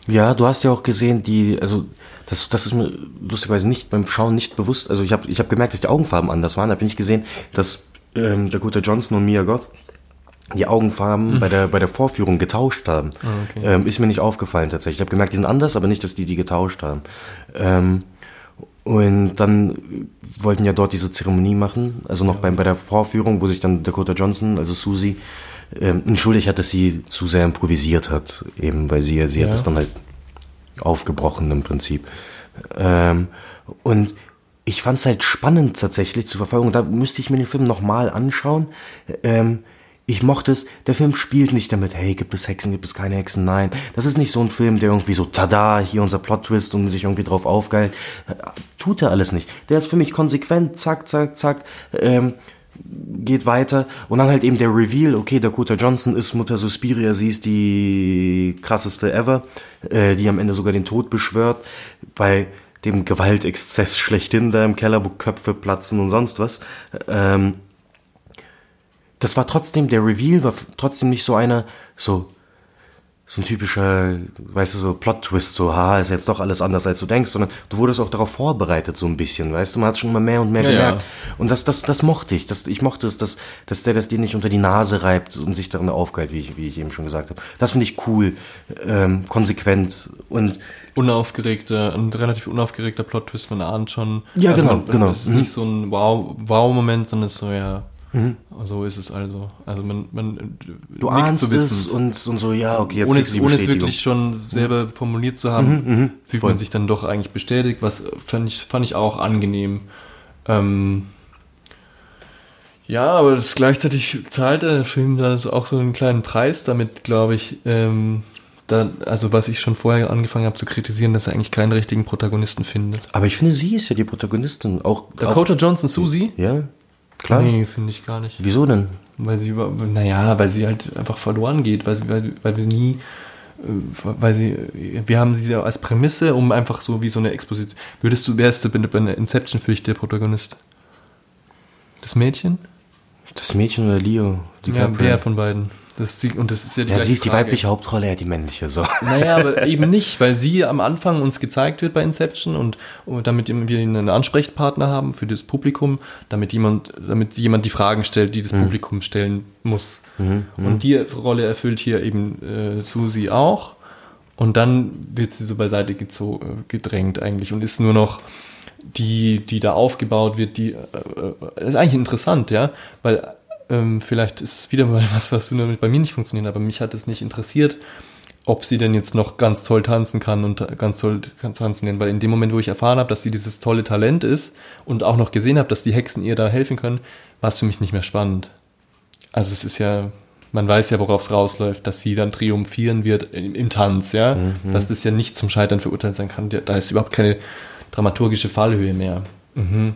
Ja, du hast ja auch gesehen, die, also das, das ist mir lustigerweise nicht beim Schauen nicht bewusst. Also ich habe ich hab gemerkt, dass die Augenfarben anders waren. Da bin ich gesehen, dass ähm, der gute Johnson und Mia Goth die Augenfarben mhm. bei der bei der Vorführung getauscht haben. Ah, okay. ähm, ist mir nicht aufgefallen tatsächlich. Ich habe gemerkt, die sind anders, aber nicht, dass die die getauscht haben. Ähm, und dann wollten ja dort diese Zeremonie machen, also noch ja. beim, bei der Vorführung, wo sich dann Dakota Johnson, also Susie, ähm, entschuldigt hat, dass sie zu sehr improvisiert hat, eben, weil sie, sie ja. hat das dann halt aufgebrochen im Prinzip. Ähm, und ich fand es halt spannend tatsächlich zu verfolgen. Da müsste ich mir den Film nochmal anschauen. Ähm, ich mochte es, der Film spielt nicht damit, hey, gibt es Hexen, gibt es keine Hexen, nein. Das ist nicht so ein Film, der irgendwie so, tada, hier unser Plot-Twist und sich irgendwie drauf aufgeilt. Tut er alles nicht. Der ist für mich konsequent, zack, zack, zack, ähm, geht weiter. Und dann halt eben der Reveal, okay, Dakota Johnson ist Mutter Suspiria, sie ist die krasseste ever, äh, die am Ende sogar den Tod beschwört, bei dem Gewaltexzess schlechthin da im Keller, wo Köpfe platzen und sonst was. Ähm, das war trotzdem, der Reveal war trotzdem nicht so einer, so, so ein typischer, weißt du, so Plot-Twist, so, haha, ist jetzt doch alles anders, als du denkst, sondern du wurdest auch darauf vorbereitet, so ein bisschen, weißt du, man hat schon mal mehr und mehr ja, gemerkt. Ja. Und das, das, das mochte ich, das, ich mochte es, dass, dass der das dir nicht unter die Nase reibt und sich darin aufgeilt, wie ich, wie ich eben schon gesagt habe. Das finde ich cool, ähm, konsequent und unaufgeregter, ein relativ unaufgeregter Plot-Twist, man ahnt schon. Ja, also genau, man, genau. Es ist mhm. nicht so ein Wow-Moment, wow sondern es ist so, ja, Mhm. So ist es also. Also man, man du ahnst es und, und so, ja, okay, jetzt ohne, es, ohne es wirklich schon selber formuliert zu haben, mhm, mhm, fühlt voll. man sich dann doch eigentlich bestätigt, was fand ich, fand ich auch angenehm. Ähm, ja, aber das gleichzeitig zahlt der Film da auch so einen kleinen Preis damit, glaube ich, ähm, da, also was ich schon vorher angefangen habe zu kritisieren, dass er eigentlich keinen richtigen Protagonisten findet. Aber ich finde, sie ist ja die Protagonistin. Auch, Dakota auch Johnson, Susie? Ja, klar. Nee, finde ich gar nicht. Wieso denn? Weil sie, naja, weil sie halt einfach verloren geht, weil, sie, weil, weil wir nie, äh, weil sie, wir haben sie ja als Prämisse, um einfach so wie so eine Exposition. Würdest du, wärst du bei einer Inception für dich der Protagonist? Das Mädchen? Das Mädchen oder Leo? Ja, DiCaprio? wer von beiden? Das und das ist ja die Ja, sie ist die Frage. weibliche Hauptrolle, er die männliche. So. Naja, aber eben nicht, weil sie am Anfang uns gezeigt wird bei Inception und, und damit wir einen Ansprechpartner haben für das Publikum, damit jemand, damit jemand die Fragen stellt, die das Publikum stellen muss. Und die Rolle erfüllt hier eben äh, Susi auch. Und dann wird sie so beiseite äh, gedrängt eigentlich und ist nur noch die, die da aufgebaut wird, die äh, äh, ist eigentlich interessant, ja, weil ähm, vielleicht ist es wieder mal was, was bei mir nicht funktioniert, aber mich hat es nicht interessiert, ob sie denn jetzt noch ganz toll tanzen kann und ganz toll kann tanzen kann, weil in dem Moment, wo ich erfahren habe, dass sie dieses tolle Talent ist und auch noch gesehen habe, dass die Hexen ihr da helfen können, war es für mich nicht mehr spannend. Also es ist ja, man weiß ja, worauf es rausläuft, dass sie dann triumphieren wird im, im Tanz, ja, dass das ja nicht zum Scheitern verurteilt sein kann. Da ist überhaupt keine dramaturgische Fallhöhe mehr. Mhm.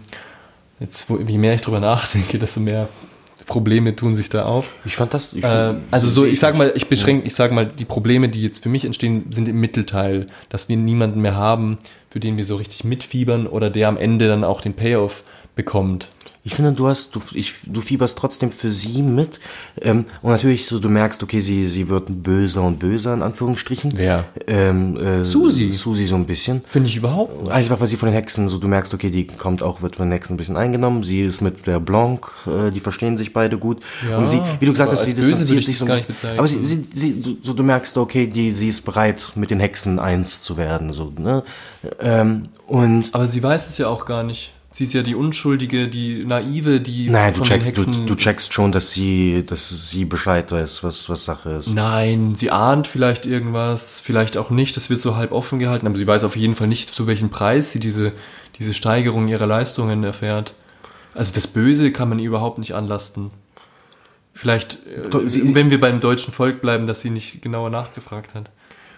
Jetzt, wo, je mehr ich drüber nachdenke, desto mehr Probleme tun sich da auf. Ich fand das. Ich Äh, also so, ich sag mal, ich beschränke, ich sag mal, die Probleme, die jetzt für mich entstehen, sind im Mittelteil, dass wir niemanden mehr haben, für den wir so richtig mitfiebern oder der am Ende dann auch den Payoff bekommt. Ich finde, du hast, du, ich, du fieberst trotzdem für sie mit. Ähm, und natürlich, so du merkst, okay, sie, sie wird böser und böser, in Anführungsstrichen. Wer? Ähm, äh, Susi. Susi so ein bisschen. Finde ich überhaupt nicht. Einfach, weil sie von den Hexen, so du merkst, okay, die kommt auch, wird von den Hexen ein bisschen eingenommen. Sie ist mit der Blanc, äh, die verstehen sich beide gut. Ja, und sie, wie du gesagt hast, sie distanziert ich sich so ein bisschen. Aber sie, sie, sie so, so du merkst, okay, die, sie ist bereit, mit den Hexen eins zu werden, so, ne? Ähm, und, Aber sie weiß es ja auch gar nicht. Sie ist ja die Unschuldige, die Naive, die nein, du von checkst, den Hexen... du, du checkst schon, dass sie, dass sie Bescheid weiß, was, was Sache ist. Nein, sie ahnt vielleicht irgendwas, vielleicht auch nicht, das wird so halb offen gehalten, aber sie weiß auf jeden Fall nicht, zu welchem Preis sie diese, diese Steigerung ihrer Leistungen erfährt. Also das Böse kann man ihr überhaupt nicht anlasten. Vielleicht, äh, sie- wenn wir beim deutschen Volk bleiben, dass sie nicht genauer nachgefragt hat.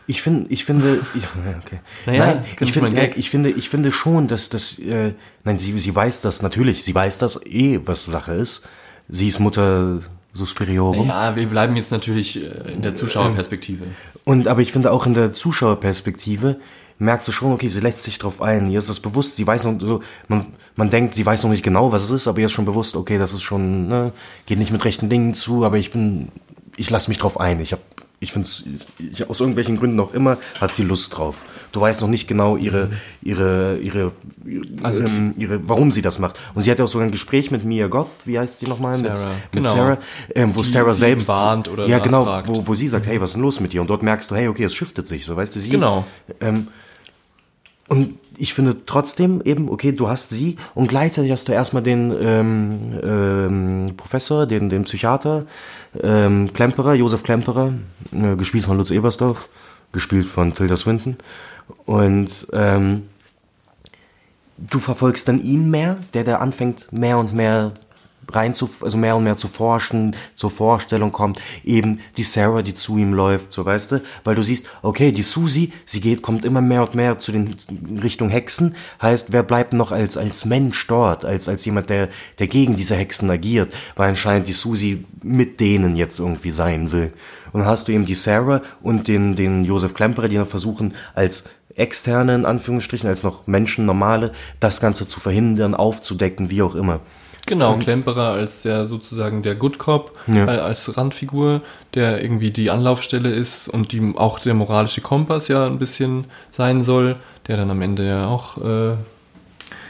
Ich finde, ich finde, ich, ja, okay. Naja, nein, ich finde, ein Gag. ich finde, ich finde schon, dass das, äh, nein, sie, sie weiß das natürlich, sie weiß das eh, was Sache ist. Sie ist Mutter Suspiriorum. Ja, wir bleiben jetzt natürlich äh, in der Zuschauerperspektive. Und aber ich finde auch in der Zuschauerperspektive merkst du schon, okay, sie lässt sich drauf ein. Ihr ist das bewusst. Sie weiß noch so, man, man denkt, sie weiß noch nicht genau, was es ist, aber ihr ist schon bewusst, okay, das ist schon, ne, geht nicht mit rechten Dingen zu, aber ich bin, ich lasse mich drauf ein. Ich habe ich finde es, aus irgendwelchen Gründen auch immer, hat sie Lust drauf. Du weißt noch nicht genau ihre, ihre, ihre, Also ähm, ihre, warum sie das macht. Und sie hatte auch sogar ein Gespräch mit Mia Goth, wie heißt sie nochmal? Mit, Sarah, mit genau. Sarah, ähm, wo Die Sarah sie selbst warnt oder ja genau, wo, wo sie sagt, hey, was ist denn los mit dir? Und dort merkst du, hey, okay, es shiftet sich, so weißt du, sie. Genau. Ähm, und ich finde trotzdem eben, okay, du hast sie und gleichzeitig hast du erstmal den ähm, ähm, Professor, den, den Psychiater, ähm, Klemperer, Josef Klemperer, äh, gespielt von Lutz Ebersdorf, gespielt von Tilda Swinton. Und ähm, du verfolgst dann ihn mehr, der da anfängt, mehr und mehr rein zu, also mehr und mehr zu forschen, zur Vorstellung kommt, eben die Sarah, die zu ihm läuft, so weißt du, weil du siehst, okay, die Susi, sie geht, kommt immer mehr und mehr zu den Richtung Hexen, heißt, wer bleibt noch als, als Mensch dort, als, als jemand, der, der gegen diese Hexen agiert, weil anscheinend die Susi mit denen jetzt irgendwie sein will. Und dann hast du eben die Sarah und den, den Josef Klemperer, die noch versuchen, als externe, in Anführungsstrichen, als noch Menschen, normale, das Ganze zu verhindern, aufzudecken, wie auch immer. Genau, Klemperer als der sozusagen der Good Cop, Ja. äh, als Randfigur, der irgendwie die Anlaufstelle ist und die auch der moralische Kompass ja ein bisschen sein soll, der dann am Ende ja auch äh,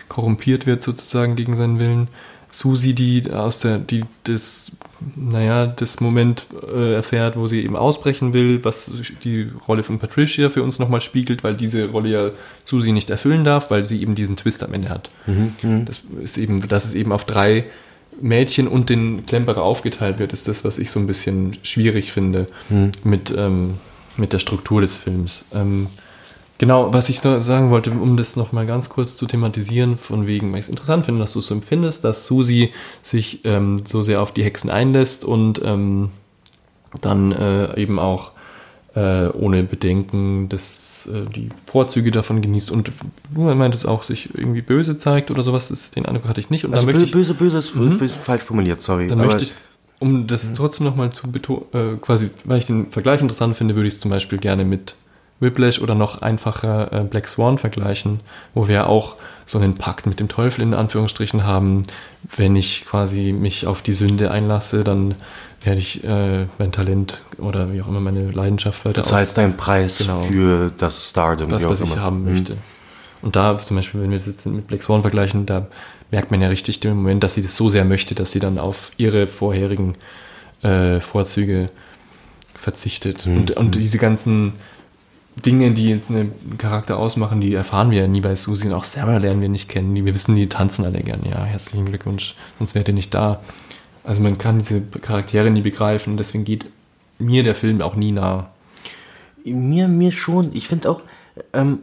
korrumpiert wird sozusagen gegen seinen Willen. Susi, die aus der, die das, naja, das Moment äh, erfährt, wo sie eben ausbrechen will, was die Rolle von Patricia für uns nochmal spiegelt, weil diese Rolle ja Susi nicht erfüllen darf, weil sie eben diesen Twist am Ende hat. Das ist eben, dass es eben auf drei Mädchen und den Klemperer aufgeteilt wird, ist das, was ich so ein bisschen schwierig finde mit, ähm, mit der Struktur des Films. Ähm, genau, was ich sagen wollte, um das nochmal ganz kurz zu thematisieren, von wegen, weil ich es interessant finde, dass du es so empfindest, dass Susi sich ähm, so sehr auf die Hexen einlässt und ähm, dann äh, eben auch äh, ohne Bedenken das, äh, die Vorzüge davon genießt und du meintest auch, sich irgendwie böse zeigt oder sowas, das, den Eindruck hatte ich nicht. Und Also dann bö möchte ich, böse, böse ist, ist falsch formuliert, sorry. dann möchte ich, um das trotzdem nochmal zu betonen, äh, quasi, weil ich den Vergleich interessant finde, würde ich es zum Beispiel gerne mit Whiplash oder noch einfacher äh, Black Swan vergleichen, wo wir auch so einen Pakt mit dem Teufel in Anführungsstrichen haben. Wenn ich quasi mich auf die Sünde einlasse, dann werde ich äh, mein Talent oder wie auch immer meine Leidenschaft weiter Du zahlst deinen Preis Genau. für das Stardom. das, was ich haben Mhm. möchte. Und da zum Beispiel, wenn wir das jetzt mit Black Swan vergleichen, da merkt man ja richtig den Moment, dass sie das so sehr möchte, dass sie dann auf ihre vorherigen äh, Vorzüge verzichtet. Mhm. Und, und diese ganzen Dinge, die jetzt einen Charakter ausmachen, die erfahren wir ja nie bei Susi. Und auch Sarah lernen wir nicht kennen. Wir wissen, die tanzen alle gern. Ja, herzlichen Glückwunsch, sonst wärt ihr nicht da. Also man kann diese Charaktere nie begreifen. Deswegen geht mir der Film auch nie nah. Mir, mir schon. Ich finde auch ähm,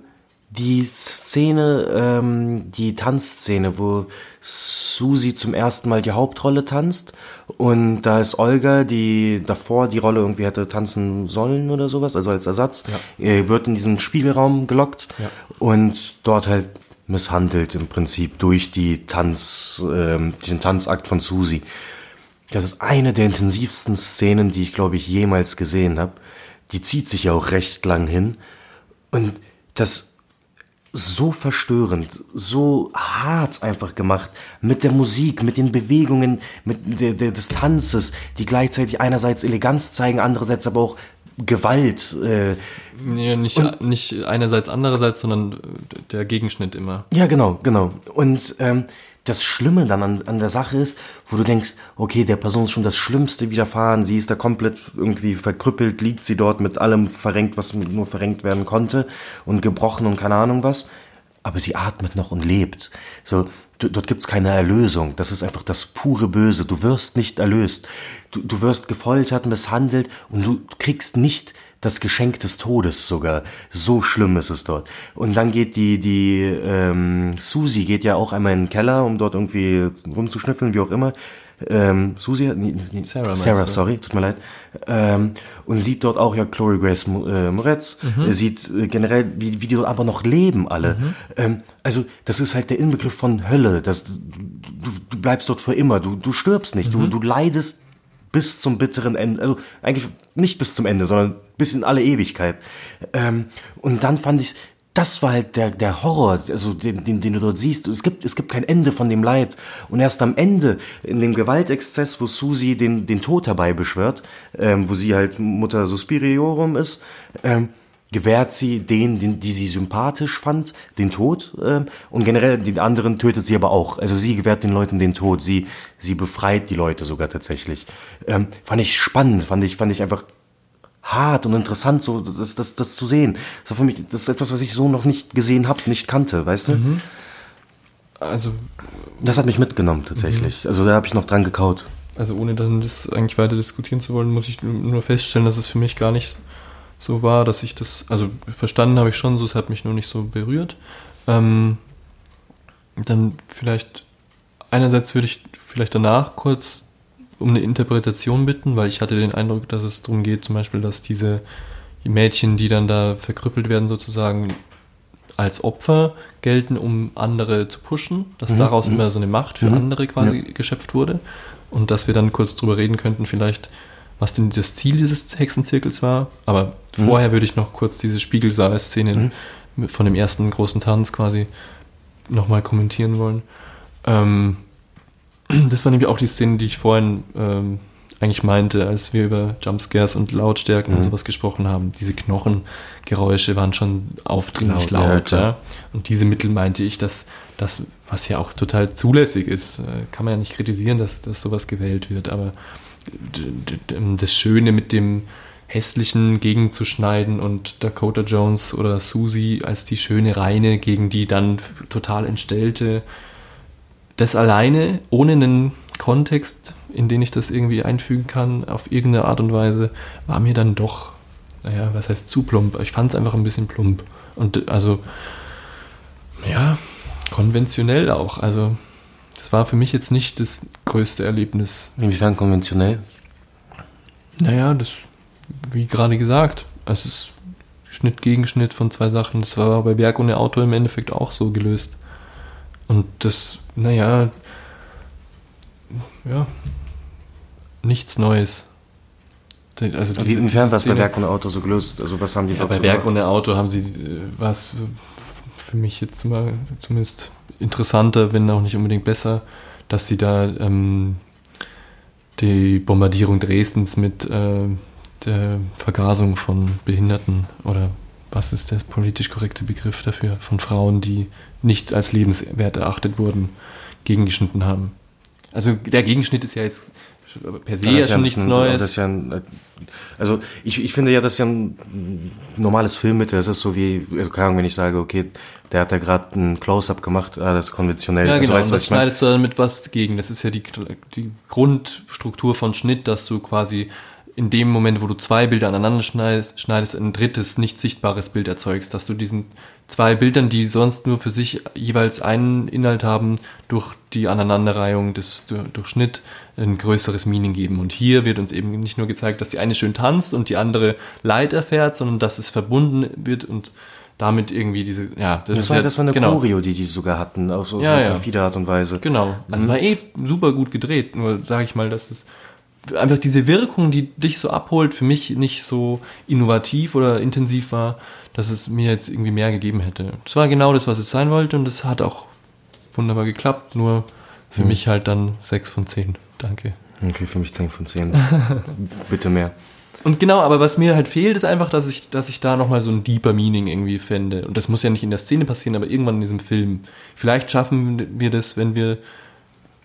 die Szene, ähm, die Tanzszene, wo Susi zum ersten Mal die Hauptrolle tanzt und da ist Olga, die davor die Rolle irgendwie hätte tanzen sollen oder sowas, also als Ersatz, äh, wird in diesen Spiegelraum gelockt Ja. und dort halt misshandelt im Prinzip durch die Tanz, ähm, den Tanzakt von Susi. Das ist eine der intensivsten Szenen, die ich, glaube ich, jemals gesehen habe. Die zieht sich ja auch recht lang hin. Und das so verstörend, so hart einfach gemacht. Mit der Musik, mit den Bewegungen, mit der, der, des Tanzes, die gleichzeitig einerseits Eleganz zeigen, andererseits aber auch Gewalt. Äh, Nee, nicht, nicht einerseits, andererseits, sondern der Gegenschnitt immer. Ja, genau, genau. Und ähm, das Schlimme dann an, an der Sache ist, wo du denkst, okay, der Person ist schon das Schlimmste widerfahren, sie ist da komplett irgendwie verkrüppelt, liegt sie dort mit allem verrenkt, was nur verrenkt werden konnte und gebrochen und keine Ahnung was. Aber sie atmet noch und lebt. So, dort gibt's keine Erlösung. Das ist einfach das pure Böse. Du wirst nicht erlöst. Du, du wirst gefoltert, misshandelt und du kriegst nicht das Geschenk des Todes sogar. So schlimm ist es dort. Und dann geht die, die ähm, Susi geht ja auch einmal in den Keller, um dort irgendwie rumzuschnüffeln, wie auch immer. Ähm, Susi, nee, nee, Sarah Sarah, sorry, tut mir leid. Ähm, und sieht dort auch ja Chloe Grace äh, Moretz, Mhm. sieht äh, generell, wie, wie die dort aber noch leben alle. Ähm, also das ist halt der Inbegriff von Hölle. Das, du, du, du bleibst dort für immer, du, du stirbst nicht, Mhm. du, du leidest bis zum bitteren Ende, also eigentlich nicht bis zum Ende, sondern bis in alle Ewigkeit. Ähm, und dann fand ich, das war halt der, der Horror, also den, den, den du dort siehst. Es gibt, es gibt kein Ende von dem Leid. Und erst am Ende, in dem Gewaltexzess, wo Susi den, den Tod herbeibeschwört, ähm, wo sie halt Mutter Suspiriorum ist, ähm, gewährt sie den, den, die sie sympathisch fand, den Tod. Ähm, und generell den anderen tötet sie aber auch. Also sie gewährt den Leuten den Tod. Sie, sie befreit die Leute sogar tatsächlich. Ähm, fand ich spannend, fand ich, fand ich einfach hart und interessant, so das, das, das zu sehen. Das war für mich, das ist etwas, was ich so noch nicht gesehen habe, nicht kannte, weißt du? Also, Das hat mich mitgenommen tatsächlich. Also da habe ich noch dran gekaut. also ohne dann das eigentlich weiter diskutieren zu wollen, muss ich nur feststellen, dass es für mich gar nicht so war, dass ich das, also verstanden habe ich schon, so es hat mich nur nicht so berührt. Ähm, dann vielleicht, einerseits würde ich vielleicht danach kurz um eine Interpretation bitten, weil ich hatte den Eindruck, dass es darum geht, zum Beispiel, dass diese Mädchen, die dann da verkrüppelt werden, sozusagen als Opfer gelten, um andere zu pushen, dass daraus immer so eine Macht für andere quasi geschöpft wurde. Und dass wir dann kurz drüber reden könnten, vielleicht, was denn das Ziel dieses Hexenzirkels war. Aber vorher würde ich noch kurz diese Spiegelsaal-Szene von dem ersten großen Tanz quasi nochmal kommentieren wollen. Ähm, das war nämlich auch die Szene, die ich vorhin ähm, eigentlich meinte, als wir über Jumpscares und Lautstärken und sowas gesprochen haben. Diese Knochengeräusche waren schon aufdringlich Laut, ja, laut. klar. Ja, Und diese Mittel meinte ich, dass das, was ja auch total zulässig ist, äh, kann man ja nicht kritisieren, dass, dass sowas gewählt wird, aber das Schöne mit dem Hässlichen gegenzuschneiden und Dakota Jones oder Susie als die schöne Reine gegen die dann total entstellte, das alleine, ohne einen Kontext, in den ich das irgendwie einfügen kann, auf irgendeine Art und Weise, war mir dann doch, naja, was heißt zu plump? Ich fand es einfach ein bisschen plump. Und äh, also, ja, konventionell auch. Also, war für mich jetzt nicht das größte Erlebnis. Inwiefern konventionell? Naja, das, wie gerade gesagt, Also es ist Schnitt gegen Schnitt von zwei Sachen. Das war bei Werk ohne Auto im Endeffekt auch so gelöst. Und das, naja, ja, nichts Neues. Also Wie diese- inwiefern war es bei Werk ohne Auto so gelöst? Also was haben die ja, dazu bei Werk ohne Auto haben sie äh, was für mich jetzt mal zumindest interessanter, wenn auch nicht unbedingt besser, dass sie da ähm, die Bombardierung Dresdens mit äh, der Vergasung von Behinderten oder was ist der politisch korrekte Begriff dafür, von Frauen, die nicht als lebenswert erachtet wurden, gegengeschnitten haben. Also der Gegenschnitt ist ja jetzt per se Ja, ja, schon ein- nichts Das Neues. ja ein, also ich, ich finde ja, das ist ja ein normales Filmmittel. Das ist so wie, also keine Ahnung, wenn ich sage, okay, der hat da gerade ein Close-Up gemacht, ah, das ist konventionell. Ja, also, genau. weißt und du, was meine? schneidest du dann mit was gegen. Das ist ja die, die Grundstruktur von Schnitt, dass du quasi in dem Moment, wo du zwei Bilder aneinander schneidest, schneidest ein drittes, nicht sichtbares Bild erzeugst, dass du diesen zwei Bildern, die sonst nur für sich jeweils einen Inhalt haben, durch die Aneinanderreihung des durch Schnitt ein größeres Meaning geben. Und hier wird uns eben nicht nur gezeigt, dass die eine schön tanzt und die andere Leid erfährt, sondern dass es verbunden wird und damit irgendwie diese, ja, Das, ist war, ja, das war eine genau. Choreo, die die sogar hatten, auf so, Ja, so ja. Art und Weise. Genau. Also war eh super gut gedreht. Nur sage ich mal, dass es einfach diese Wirkung, die dich so abholt, für mich nicht so innovativ oder intensiv war, dass es mir jetzt irgendwie mehr gegeben hätte. Es war genau das, was es sein wollte und es hat auch wunderbar geklappt. Nur für mich halt dann 6 von 10. Danke. Okay, für mich 10 von 10. Bitte mehr. Und genau, aber was mir halt fehlt, ist einfach, dass ich, dass ich da nochmal so ein deeper Meaning irgendwie fände. Und das muss ja nicht in der Szene passieren, aber irgendwann in diesem Film. Vielleicht schaffen wir das, wenn wir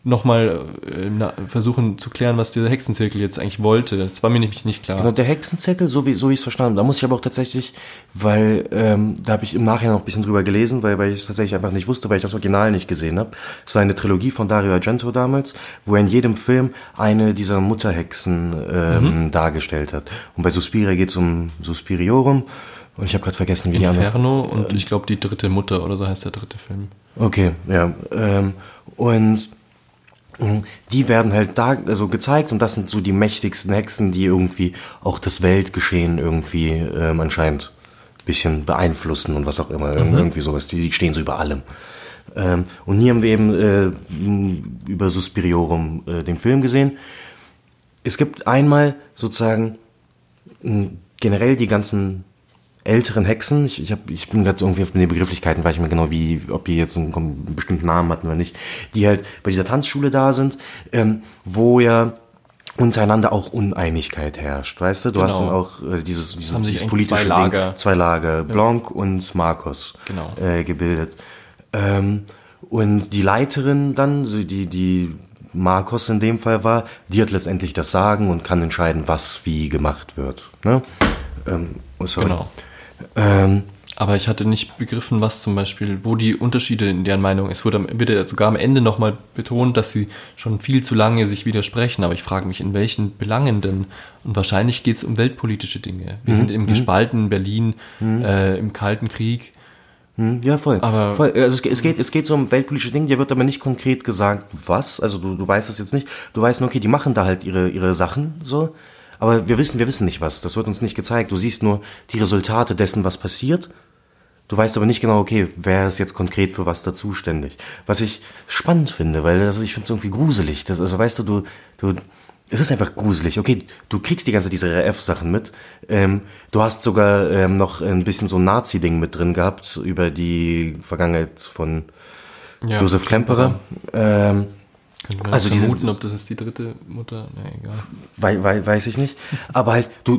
nochmal äh, versuchen zu klären, was dieser Hexenzirkel jetzt eigentlich wollte. Das war mir nämlich nicht klar. Genau, der Hexenzirkel, so wie, so wie ich es verstanden habe, da muss ich aber auch tatsächlich, weil ähm, da habe ich im Nachhinein noch ein bisschen drüber gelesen, weil, weil ich es tatsächlich einfach nicht wusste, weil ich das Original nicht gesehen habe. Es war eine Trilogie von Dario Argento damals, wo er in jedem Film eine dieser Mutterhexen ähm, dargestellt hat. Und bei Suspiria geht es um Suspiriorum und ich habe gerade vergessen, wie die andere... Inferno und ich glaube die dritte Mutter oder so heißt der dritte Film. Okay, ja. Ähm, und die werden halt da also gezeigt und das sind so die mächtigsten Hexen, die irgendwie auch das Weltgeschehen irgendwie ähm, anscheinend ein bisschen beeinflussen und was auch immer. Irg- Irgendwie sowas. Die, die stehen so über allem. Ähm, und hier haben wir eben äh, über Suspiriorum äh, den Film gesehen. Es gibt einmal sozusagen generell die ganzen älteren Hexen, ich, ich, hab, ich bin gerade irgendwie auf den Begrifflichkeiten, weiß ich mir genau, wie, ob die jetzt einen, einen bestimmten Namen hatten oder nicht, die halt bei dieser Tanzschule da sind, ähm, wo ja untereinander auch Uneinigkeit herrscht, weißt du? Du hast Genau. dann auch äh, dieses, dieses, dieses politische zwei Lager. Ding, zwei Lager, Blanc und Marcos Genau. äh, gebildet. Ähm, und die Leiterin dann, so die, die Marcos in dem Fall war, die hat letztendlich das Sagen und kann entscheiden, was wie gemacht wird. Ne? Ähm, oh, sorry. Genau. Ähm, Aber ich hatte nicht begriffen, was zum Beispiel, wo die Unterschiede in deren Meinung, es wurde, wird ja sogar am Ende nochmal betont, dass sie schon viel zu lange sich widersprechen, aber ich frage mich, in welchen Belangen denn? Und wahrscheinlich geht es um weltpolitische Dinge. Wir sind im gespaltenen Berlin, äh, im Kalten Krieg. hm, ja, voll. Aber- voll. Also es, es, geht, es geht so um weltpolitische Dinge, dir wird aber nicht konkret gesagt, was. Also du, du weißt das jetzt nicht. Du weißt nur, okay, die machen da halt ihre, ihre Sachen so. Aber wir wissen, wir wissen nicht was. Das wird uns nicht gezeigt. Du siehst nur die Resultate dessen, was passiert. Du weißt aber nicht genau, okay, wer ist jetzt konkret für was da zuständig. Was ich spannend finde, weil das, ich finde es irgendwie gruselig. Das, also weißt du, du, du, es ist einfach gruselig. Okay, du kriegst die ganze diese RF-Sachen mit. Ähm, du hast sogar ähm, noch ein bisschen so ein Nazi-Ding mit drin gehabt über die Vergangenheit von Ja, Josef Klemperer. Ähm, Könnte man Also also diese- vermuten, ob das jetzt die dritte Mutter, na egal. Wei, wei, weiß ich nicht. Aber halt, du,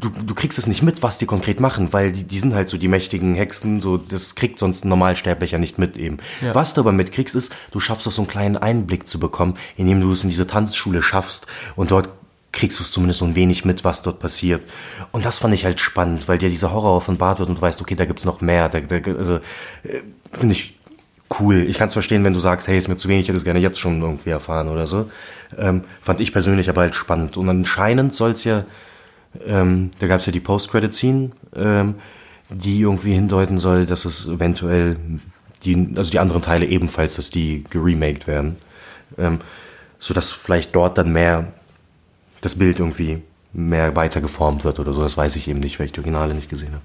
du, du kriegst es nicht mit, was die konkret machen, weil die, die sind halt so die mächtigen Hexen, so, das kriegt sonst ein Normalsterblicher nicht mit eben. Ja. Was du aber mitkriegst, ist, du schaffst doch so einen kleinen Einblick zu bekommen, indem du es in diese Tanzschule schaffst und dort kriegst du es zumindest so ein wenig mit, was dort passiert. Und das fand ich halt spannend, weil dir dieser Horror offenbart wird und du weißt, okay, da gibt's noch mehr. Da, da, also, äh, finde ich cool. Ich kann es verstehen, wenn du sagst, hey, ist mir zu wenig, ich hätte es gerne jetzt schon irgendwie erfahren oder so. Ähm, fand ich persönlich aber halt spannend. Und anscheinend soll es ja, ähm, da gab es ja die Post-Credit-Scene, ähm, die irgendwie hindeuten soll, dass es eventuell die, also die anderen Teile ebenfalls, dass die geremaked werden. Ähm, sodass vielleicht dort dann mehr das Bild irgendwie mehr weiter geformt wird oder so. Das weiß ich eben nicht, weil ich die Originale nicht gesehen habe.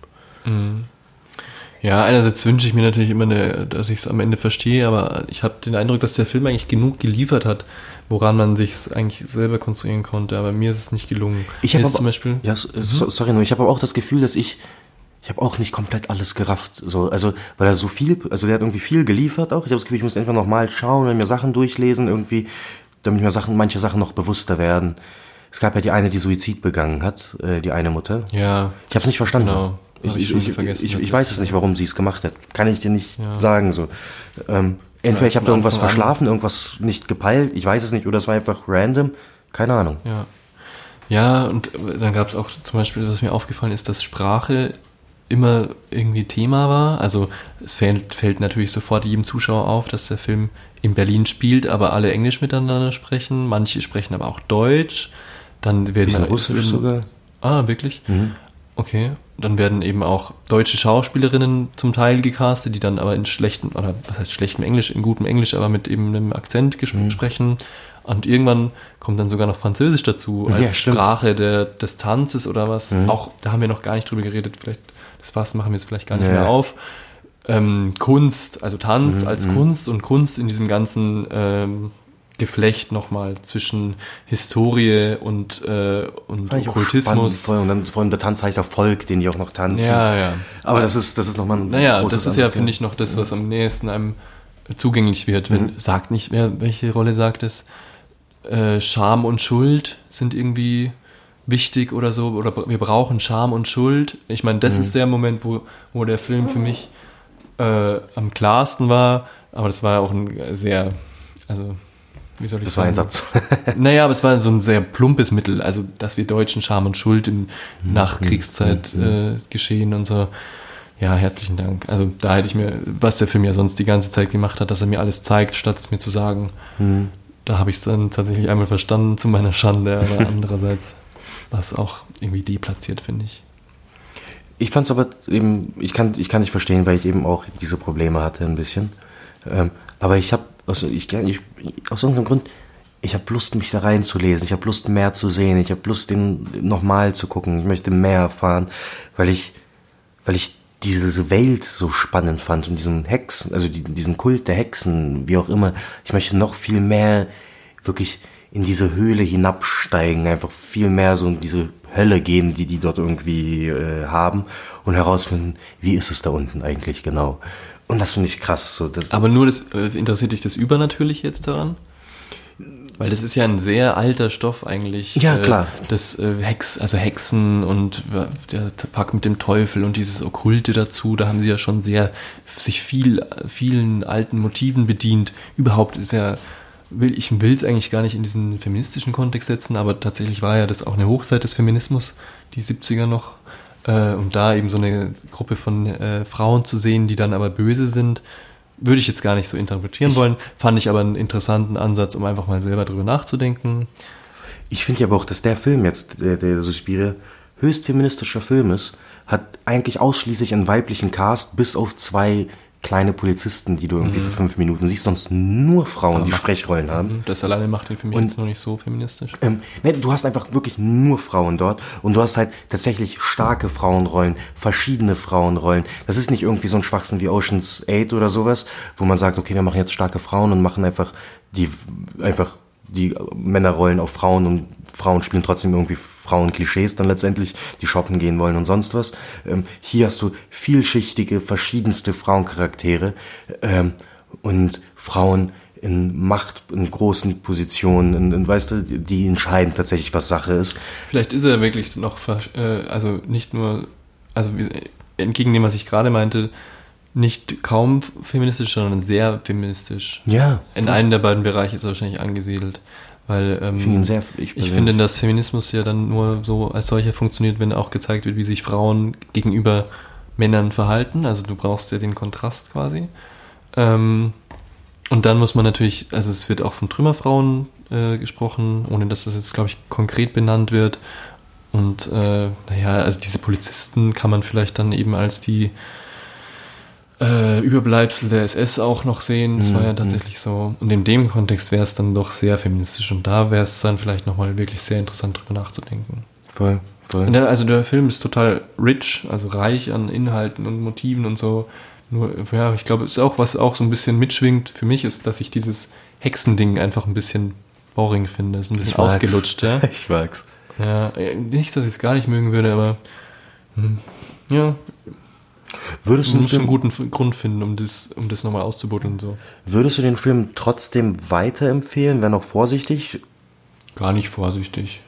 Ja, einerseits wünsche ich mir natürlich immer, eine, dass ich es am Ende verstehe, aber ich habe den Eindruck, dass der Film eigentlich genug geliefert hat, woran man sich eigentlich selber konstruieren konnte. Aber mir ist es nicht gelungen. Ich habe zum Beispiel. Ja, so- so, sorry, ich habe aber auch das Gefühl, dass ich ich habe auch nicht komplett alles gerafft, so also weil er so viel, also der hat irgendwie viel geliefert auch. Ich habe das Gefühl, ich muss einfach noch mal schauen, und mir Sachen durchlesen irgendwie, damit mir Sachen, manche Sachen noch bewusster werden. Es gab ja die eine, die Suizid begangen hat, äh, die eine Mutter. Ja. Ich habe es nicht verstanden. Genau. Ich, ich, ich, vergessen, ich, ich weiß es nicht, warum sie es gemacht hat. Kann ich dir nicht Ja. sagen so. Ähm, entweder Ja, ich habe da irgendwas verschlafen, irgendwas nicht gepeilt, ich weiß es nicht, oder es war einfach random. Keine Ahnung. Ja. Ja, und äh, dann gab es auch zum Beispiel, was mir aufgefallen ist, dass Sprache immer irgendwie Thema war. Also es fällt, fällt natürlich sofort jedem Zuschauer auf, dass der Film in Berlin spielt, aber alle Englisch miteinander sprechen. Manche sprechen aber auch Deutsch. Dann werden Russisch sogar. Ah, wirklich? Okay. Dann werden eben auch deutsche Schauspielerinnen zum Teil gecastet, die dann aber in schlechten, oder was heißt schlechtem Englisch, in gutem Englisch, aber mit eben einem Akzent ges sprechen. Und irgendwann kommt dann sogar noch Französisch dazu, Ja, als stimmt. Sprache der, des Tanzes oder was. Auch, da haben wir noch gar nicht drüber geredet, vielleicht, das was machen wir jetzt vielleicht gar nicht Ja. mehr auf. Ähm, Kunst, also Tanz als Kunst und Kunst in diesem ganzen ähm, Geflecht nochmal zwischen Historie und, äh, und Fand Okkultismus. spannend. Und dann vor allem der Tanz heißt ja Volk, den die auch noch tanzen. Ja, ja. Aber das ist, das ist nochmal ein Naja, großes das ist ja, finde ich, noch das, was am nächsten einem zugänglich wird. Wenn, sagt nicht, wer, welche Rolle sagt es? Äh, Scham und Schuld sind irgendwie wichtig oder so. Oder wir brauchen Scham und Schuld. Ich meine, das ist der Moment, wo, wo der Film für mich äh, am klarsten war. Aber das war ja auch ein sehr, also, wie soll ich Das war sagen? ein Satz. Naja, aber es war so ein sehr plumpes Mittel, also dass wir Deutschen Scham und Schuld im Mhm. Nachkriegszeit äh, geschehen und so. Ja, herzlichen Dank. Also da hätte ich mir, was der Film ja sonst die ganze Zeit gemacht hat, dass er mir alles zeigt, statt es mir zu sagen. Mhm. Da habe ich es dann tatsächlich einmal verstanden, zu meiner Schande, aber andererseits war es auch irgendwie deplatziert, finde ich. Ich fand's aber eben, ich kann, ich kann nicht verstehen, weil ich eben auch diese Probleme hatte ein bisschen. Ähm, aber ich habe, also ich, ich, aus irgendeinem Grund, ich habe Lust, mich da reinzulesen. Ich habe Lust, mehr zu sehen. Ich habe Lust, den nochmal zu gucken. Ich möchte mehr erfahren, weil ich, weil ich diese Welt so spannend fand und diesen Hexen, also die, diesen Kult der Hexen, wie auch immer. Ich möchte noch viel mehr wirklich in diese Höhle hinabsteigen, einfach viel mehr so in diese Hölle gehen, die die dort irgendwie äh, haben und herausfinden, wie ist es da unten eigentlich genau. Und das finde ich krass. So, das, Aber nur das, äh, interessiert dich das Übernatürliche jetzt daran? Weil das ist ja ein sehr alter Stoff eigentlich. Ja, äh, klar. Das äh, Hex, also Hexen und äh, der Pakt mit dem Teufel und dieses Okkulte dazu, da haben sie ja schon sehr sich viel, vielen alten Motiven bedient. Überhaupt ist ja, will, ich will es eigentlich gar nicht in diesen feministischen Kontext setzen, aber tatsächlich war ja das auch eine Hochzeit des Feminismus, die 70er noch. Äh, und da eben so eine Gruppe von äh, Frauen zu sehen, die dann aber böse sind, würde ich jetzt gar nicht so interpretieren wollen. Fand ich aber einen interessanten Ansatz, um einfach mal selber drüber nachzudenken. Ich finde ja aber auch, dass der Film jetzt, der, der Suspiria, höchst feministischer Film ist, hat eigentlich ausschließlich einen weiblichen Cast, bis auf zwei kleine Polizisten, die du irgendwie für fünf Minuten siehst, sonst nur Frauen, die Sprechrollen haben. Das alleine macht ihn für mich Und- jetzt noch nicht so feministisch. Ähm, ne, du hast einfach wirklich nur Frauen dort und du hast halt tatsächlich starke Frauenrollen, verschiedene Frauenrollen. Das ist nicht irgendwie so ein Schwachsinn wie Ocean's 8 oder sowas, wo man sagt, okay, wir machen jetzt starke Frauen und machen einfach die einfach die Männerrollen auf Frauen und Frauen spielen trotzdem irgendwie Frauenklischees dann letztendlich, die shoppen gehen wollen und sonst was. Ähm, hier hast du vielschichtige, verschiedenste Frauencharaktere ähm, und Frauen in Macht, in großen Positionen, in, in, weißt du, die entscheiden tatsächlich, was Sache ist. Vielleicht ist er wirklich noch, äh, also nicht nur, also entgegen dem, was ich gerade meinte, nicht kaum feministisch, sondern sehr feministisch. Ja. In einem der beiden Bereiche ist er wahrscheinlich angesiedelt. Weil ähm, Ich finde sehr, ich, Ich finde, dass Feminismus ja dann nur so als solcher funktioniert, wenn auch gezeigt wird, wie sich Frauen gegenüber Männern verhalten. Also du brauchst ja den Kontrast quasi. Ähm, und dann muss man natürlich, also es wird auch von Trümmerfrauen äh, gesprochen, ohne dass das jetzt, glaube ich, konkret benannt wird. Und äh, naja, also diese Polizisten kann man vielleicht dann eben als die äh, Überbleibsel der SS auch noch sehen. Das war ja tatsächlich so. Und in dem Kontext wäre es dann doch sehr feministisch. Und da wäre es dann vielleicht nochmal wirklich sehr interessant, drüber nachzudenken. voll, voll. Ja, Also der Film ist total rich, also reich an Inhalten und Motiven und so. Nur, ja, ich glaube, es ist auch, was auch so ein bisschen mitschwingt für mich, ist, dass ich dieses Hexending einfach ein bisschen boring finde. Ist ein bisschen Ich mag's. ausgelutscht, ja. Ich mag's. ja. äh, Nicht, dass ich es gar nicht mögen würde, aber hm, ja, Würdest du, schon einen Film, guten Grund finden, um das, um das nochmal auszubuddeln. So. würdest du den Film trotzdem weiterempfehlen, wenn auch vorsichtig? Gar nicht vorsichtig.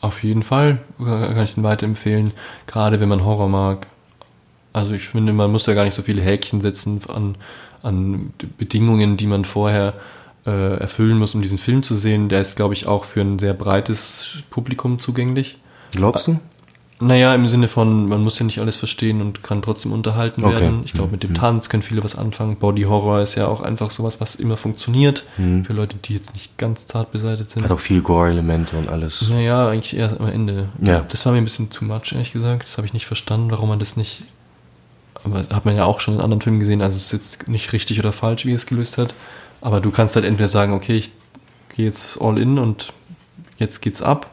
Auf jeden Fall äh, kann ich den weiterempfehlen, gerade wenn man Horror mag. Also ich finde, man muss da gar nicht so viele Häkchen setzen an, an Bedingungen, die man vorher äh, erfüllen muss, um diesen Film zu sehen. Der ist, glaube ich, auch für ein sehr breites Publikum zugänglich. Glaubst du? Naja, im Sinne von, man muss ja nicht alles verstehen und kann trotzdem unterhalten Okay. werden. Ich glaube, mit dem Tanz können viele was anfangen. Body Horror ist ja auch einfach sowas, was immer funktioniert. Für Leute, die jetzt nicht ganz zart beseitigt sind. Hat auch viel Gore-Elemente und alles. Naja, eigentlich erst am Ende. Ja. Das war mir ein bisschen too much, ehrlich gesagt. Das habe ich nicht verstanden, warum man das nicht. Aber das hat man ja auch schon in anderen Filmen gesehen. Also es ist jetzt nicht richtig oder falsch, wie es gelöst hat. Aber du kannst halt entweder sagen, okay, ich gehe jetzt all in und jetzt geht's ab.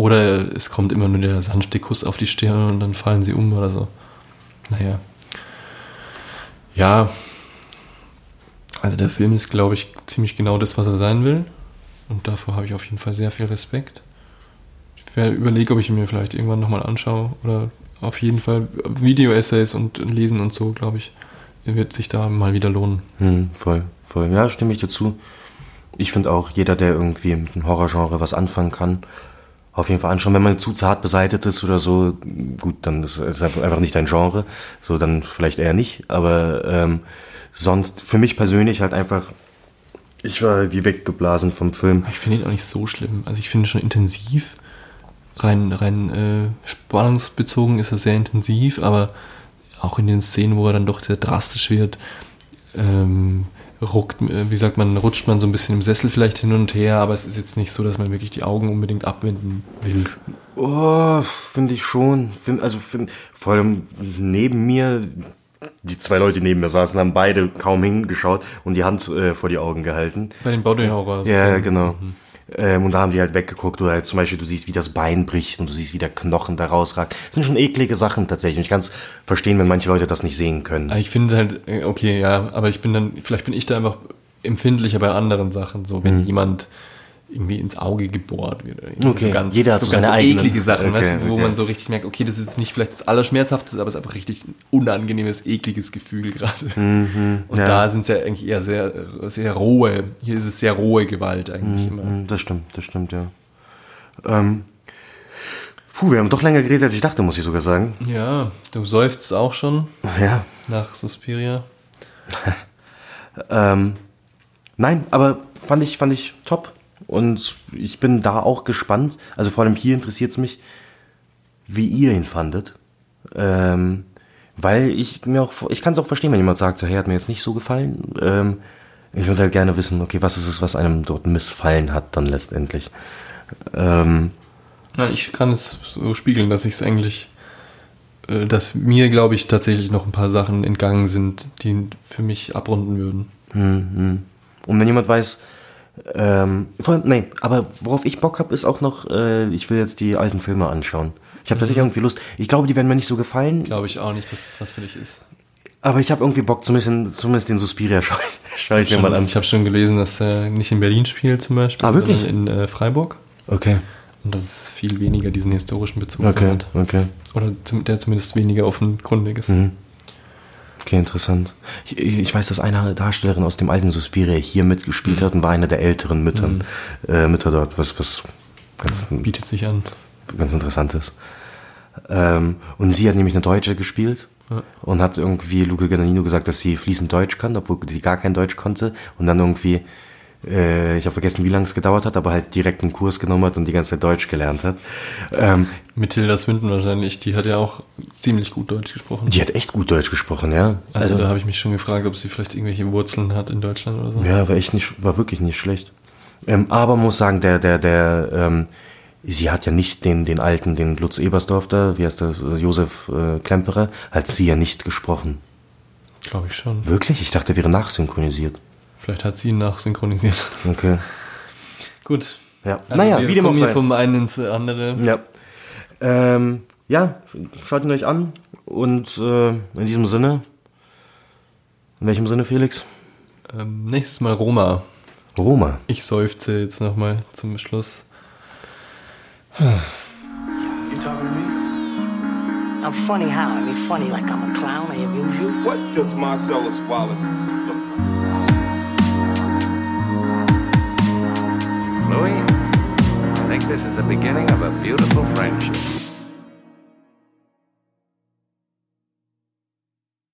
Oder es kommt immer nur der sanfte Kuss auf die Stirn und dann fallen sie um oder so. Naja. Ja. Also der Film ist, glaube ich, ziemlich genau das, was er sein will. Und davor habe ich auf jeden Fall sehr viel Respekt. Ich überlege, ob ich ihn mir vielleicht irgendwann nochmal anschaue. Oder auf jeden Fall Video-Essays und Lesen und so, glaube ich, wird sich da mal wieder lohnen. Hm, voll, voll. Ja, stimme ich dazu. Ich finde auch, jeder, der irgendwie mit dem Horrorgenre was anfangen kann, auf jeden Fall anschauen. Wenn man zu zart beseitet ist oder so, gut, dann ist es einfach nicht dein Genre. So, dann vielleicht eher nicht. Aber ähm, sonst, für mich persönlich halt einfach, ich war wie weggeblasen vom Film. Ich finde ihn auch nicht so schlimm. Also ich finde schon intensiv. Rein, rein äh, spannungsbezogen ist er sehr intensiv, aber auch in den Szenen, wo er dann doch sehr drastisch wird, ähm, ruckt, äh, wie sagt man, rutscht man so ein bisschen im Sessel vielleicht hin und her, aber es ist jetzt nicht so, dass man wirklich die Augen unbedingt abwenden will. Oh, finde ich schon. Find, also find, vor allem neben mir, die zwei Leute, neben mir saßen, haben beide kaum hingeschaut und die Hand äh, vor die Augen gehalten. Bei den Body Horror. Ja, ja, genau. Ähm, und da haben die halt weggeguckt oder halt zum Beispiel, du siehst, wie das Bein bricht und du siehst, wie der Knochen da rausragt. Das sind schon eklige Sachen tatsächlich. Und ich kann es verstehen, wenn manche Leute das nicht sehen können. Aber Ich finde halt, äh, okay, ja, aber ich bin dann, vielleicht bin ich da einfach empfindlicher bei anderen Sachen, so wenn jemand irgendwie ins Auge gebohrt wird. Mhm. Okay, so ganz, jeder hat so so ganz eigenen. eklige Sachen, Okay, weißt wo okay. man so richtig merkt, okay, das ist jetzt nicht vielleicht das Allerschmerzhafteste, aber es ist einfach richtig ein unangenehmes, ekliges Gefühl gerade. Und ja. da sind es ja eigentlich eher sehr, sehr rohe, hier ist es sehr rohe Gewalt eigentlich immer. Hm, Das stimmt, das stimmt, ja. Ähm, puh, wir haben doch länger geredet, als ich dachte, muss ich sogar sagen. Ja, du seufzt auch schon Ja. nach Suspiria. Ähm, nein, aber fand ich, fand ich top. Und ich bin da auch gespannt. Also vor allem hier interessiert es mich, wie ihr ihn fandet. Ähm, weil ich mir auch, ich kann es auch verstehen, wenn jemand sagt, so, hey, hat mir jetzt nicht so gefallen. Ähm, ich würde halt gerne wissen, okay, was ist es, was einem dort missfallen hat dann letztendlich. Ähm, Ja, ich kann es so spiegeln, dass ich es eigentlich, äh, dass mir, glaube ich, tatsächlich noch ein paar Sachen entgangen sind, die für mich abrunden würden. Und wenn jemand weiß, ähm, vor nee, aber worauf ich Bock habe, ist auch noch, äh, ich will jetzt die alten Filme anschauen. Ich habe tatsächlich irgendwie Lust. Ich glaube, die werden mir nicht so gefallen, Glaube ich auch nicht, dass das was für dich ist. aber ich habe irgendwie Bock, zumindest, zumindest den Suspiria schaue schau ich mir Schon, mal an. ich habe schon gelesen, dass er nicht in Berlin spielt zum Beispiel, Ah, wirklich? sondern in äh, Freiburg. Okay, Und dass es viel weniger diesen historischen Bezug okay, hat. okay. Oder der zumindest weniger offenkundig ist. Mhm. Okay, interessant. Ich, ich weiß, dass eine Darstellerin aus dem alten Suspiria hier mitgespielt hat und war eine der älteren Müttern, äh, Mütter dort, was, was ganz, Bietet sich an. ganz interessant ist. Ähm, und sie hat nämlich eine Deutsche gespielt Ja. und hat irgendwie Luca Guadagnino gesagt, dass sie fließend Deutsch kann, obwohl sie gar kein Deutsch konnte. Und dann irgendwie, äh, ich habe vergessen, wie lange es gedauert hat, aber halt direkt einen Kurs genommen hat und die ganze Zeit Deutsch gelernt hat. Ähm, Mit Tilda Swinton wahrscheinlich, die hat ja auch ziemlich gut Deutsch gesprochen. die hat echt gut Deutsch gesprochen, ja. also, da habe ich mich schon gefragt, ob sie vielleicht irgendwelche Wurzeln hat in Deutschland oder so. Ja, war echt nicht, war wirklich nicht schlecht. Ähm, aber muss sagen, der, der, der, ähm, sie hat ja nicht den, den alten, den Lutz Ebersdorf da, wie heißt der, Josef äh, Klemperer, hat sie ja nicht gesprochen. Glaube ich schon. Wirklich? Ich dachte, der wäre nachsynchronisiert. Vielleicht hat sie ihn nachsynchronisiert. Okay. Gut. Ja. Also naja, wir wie dem auch sei. vom einen ins andere. Ja. Ähm, ja, schaut ihn euch an und äh, in diesem Sinne, in welchem Sinne, Felix? Ähm, nächstes Mal Roma. Roma. Ich seufze jetzt nochmal zum Schluss. You talking to me? I'm funny how? I mean, funny like I'm a clown. I amuse you. What does Marcellus Wallace Louis, I think this is the beginning of a beautiful friendship.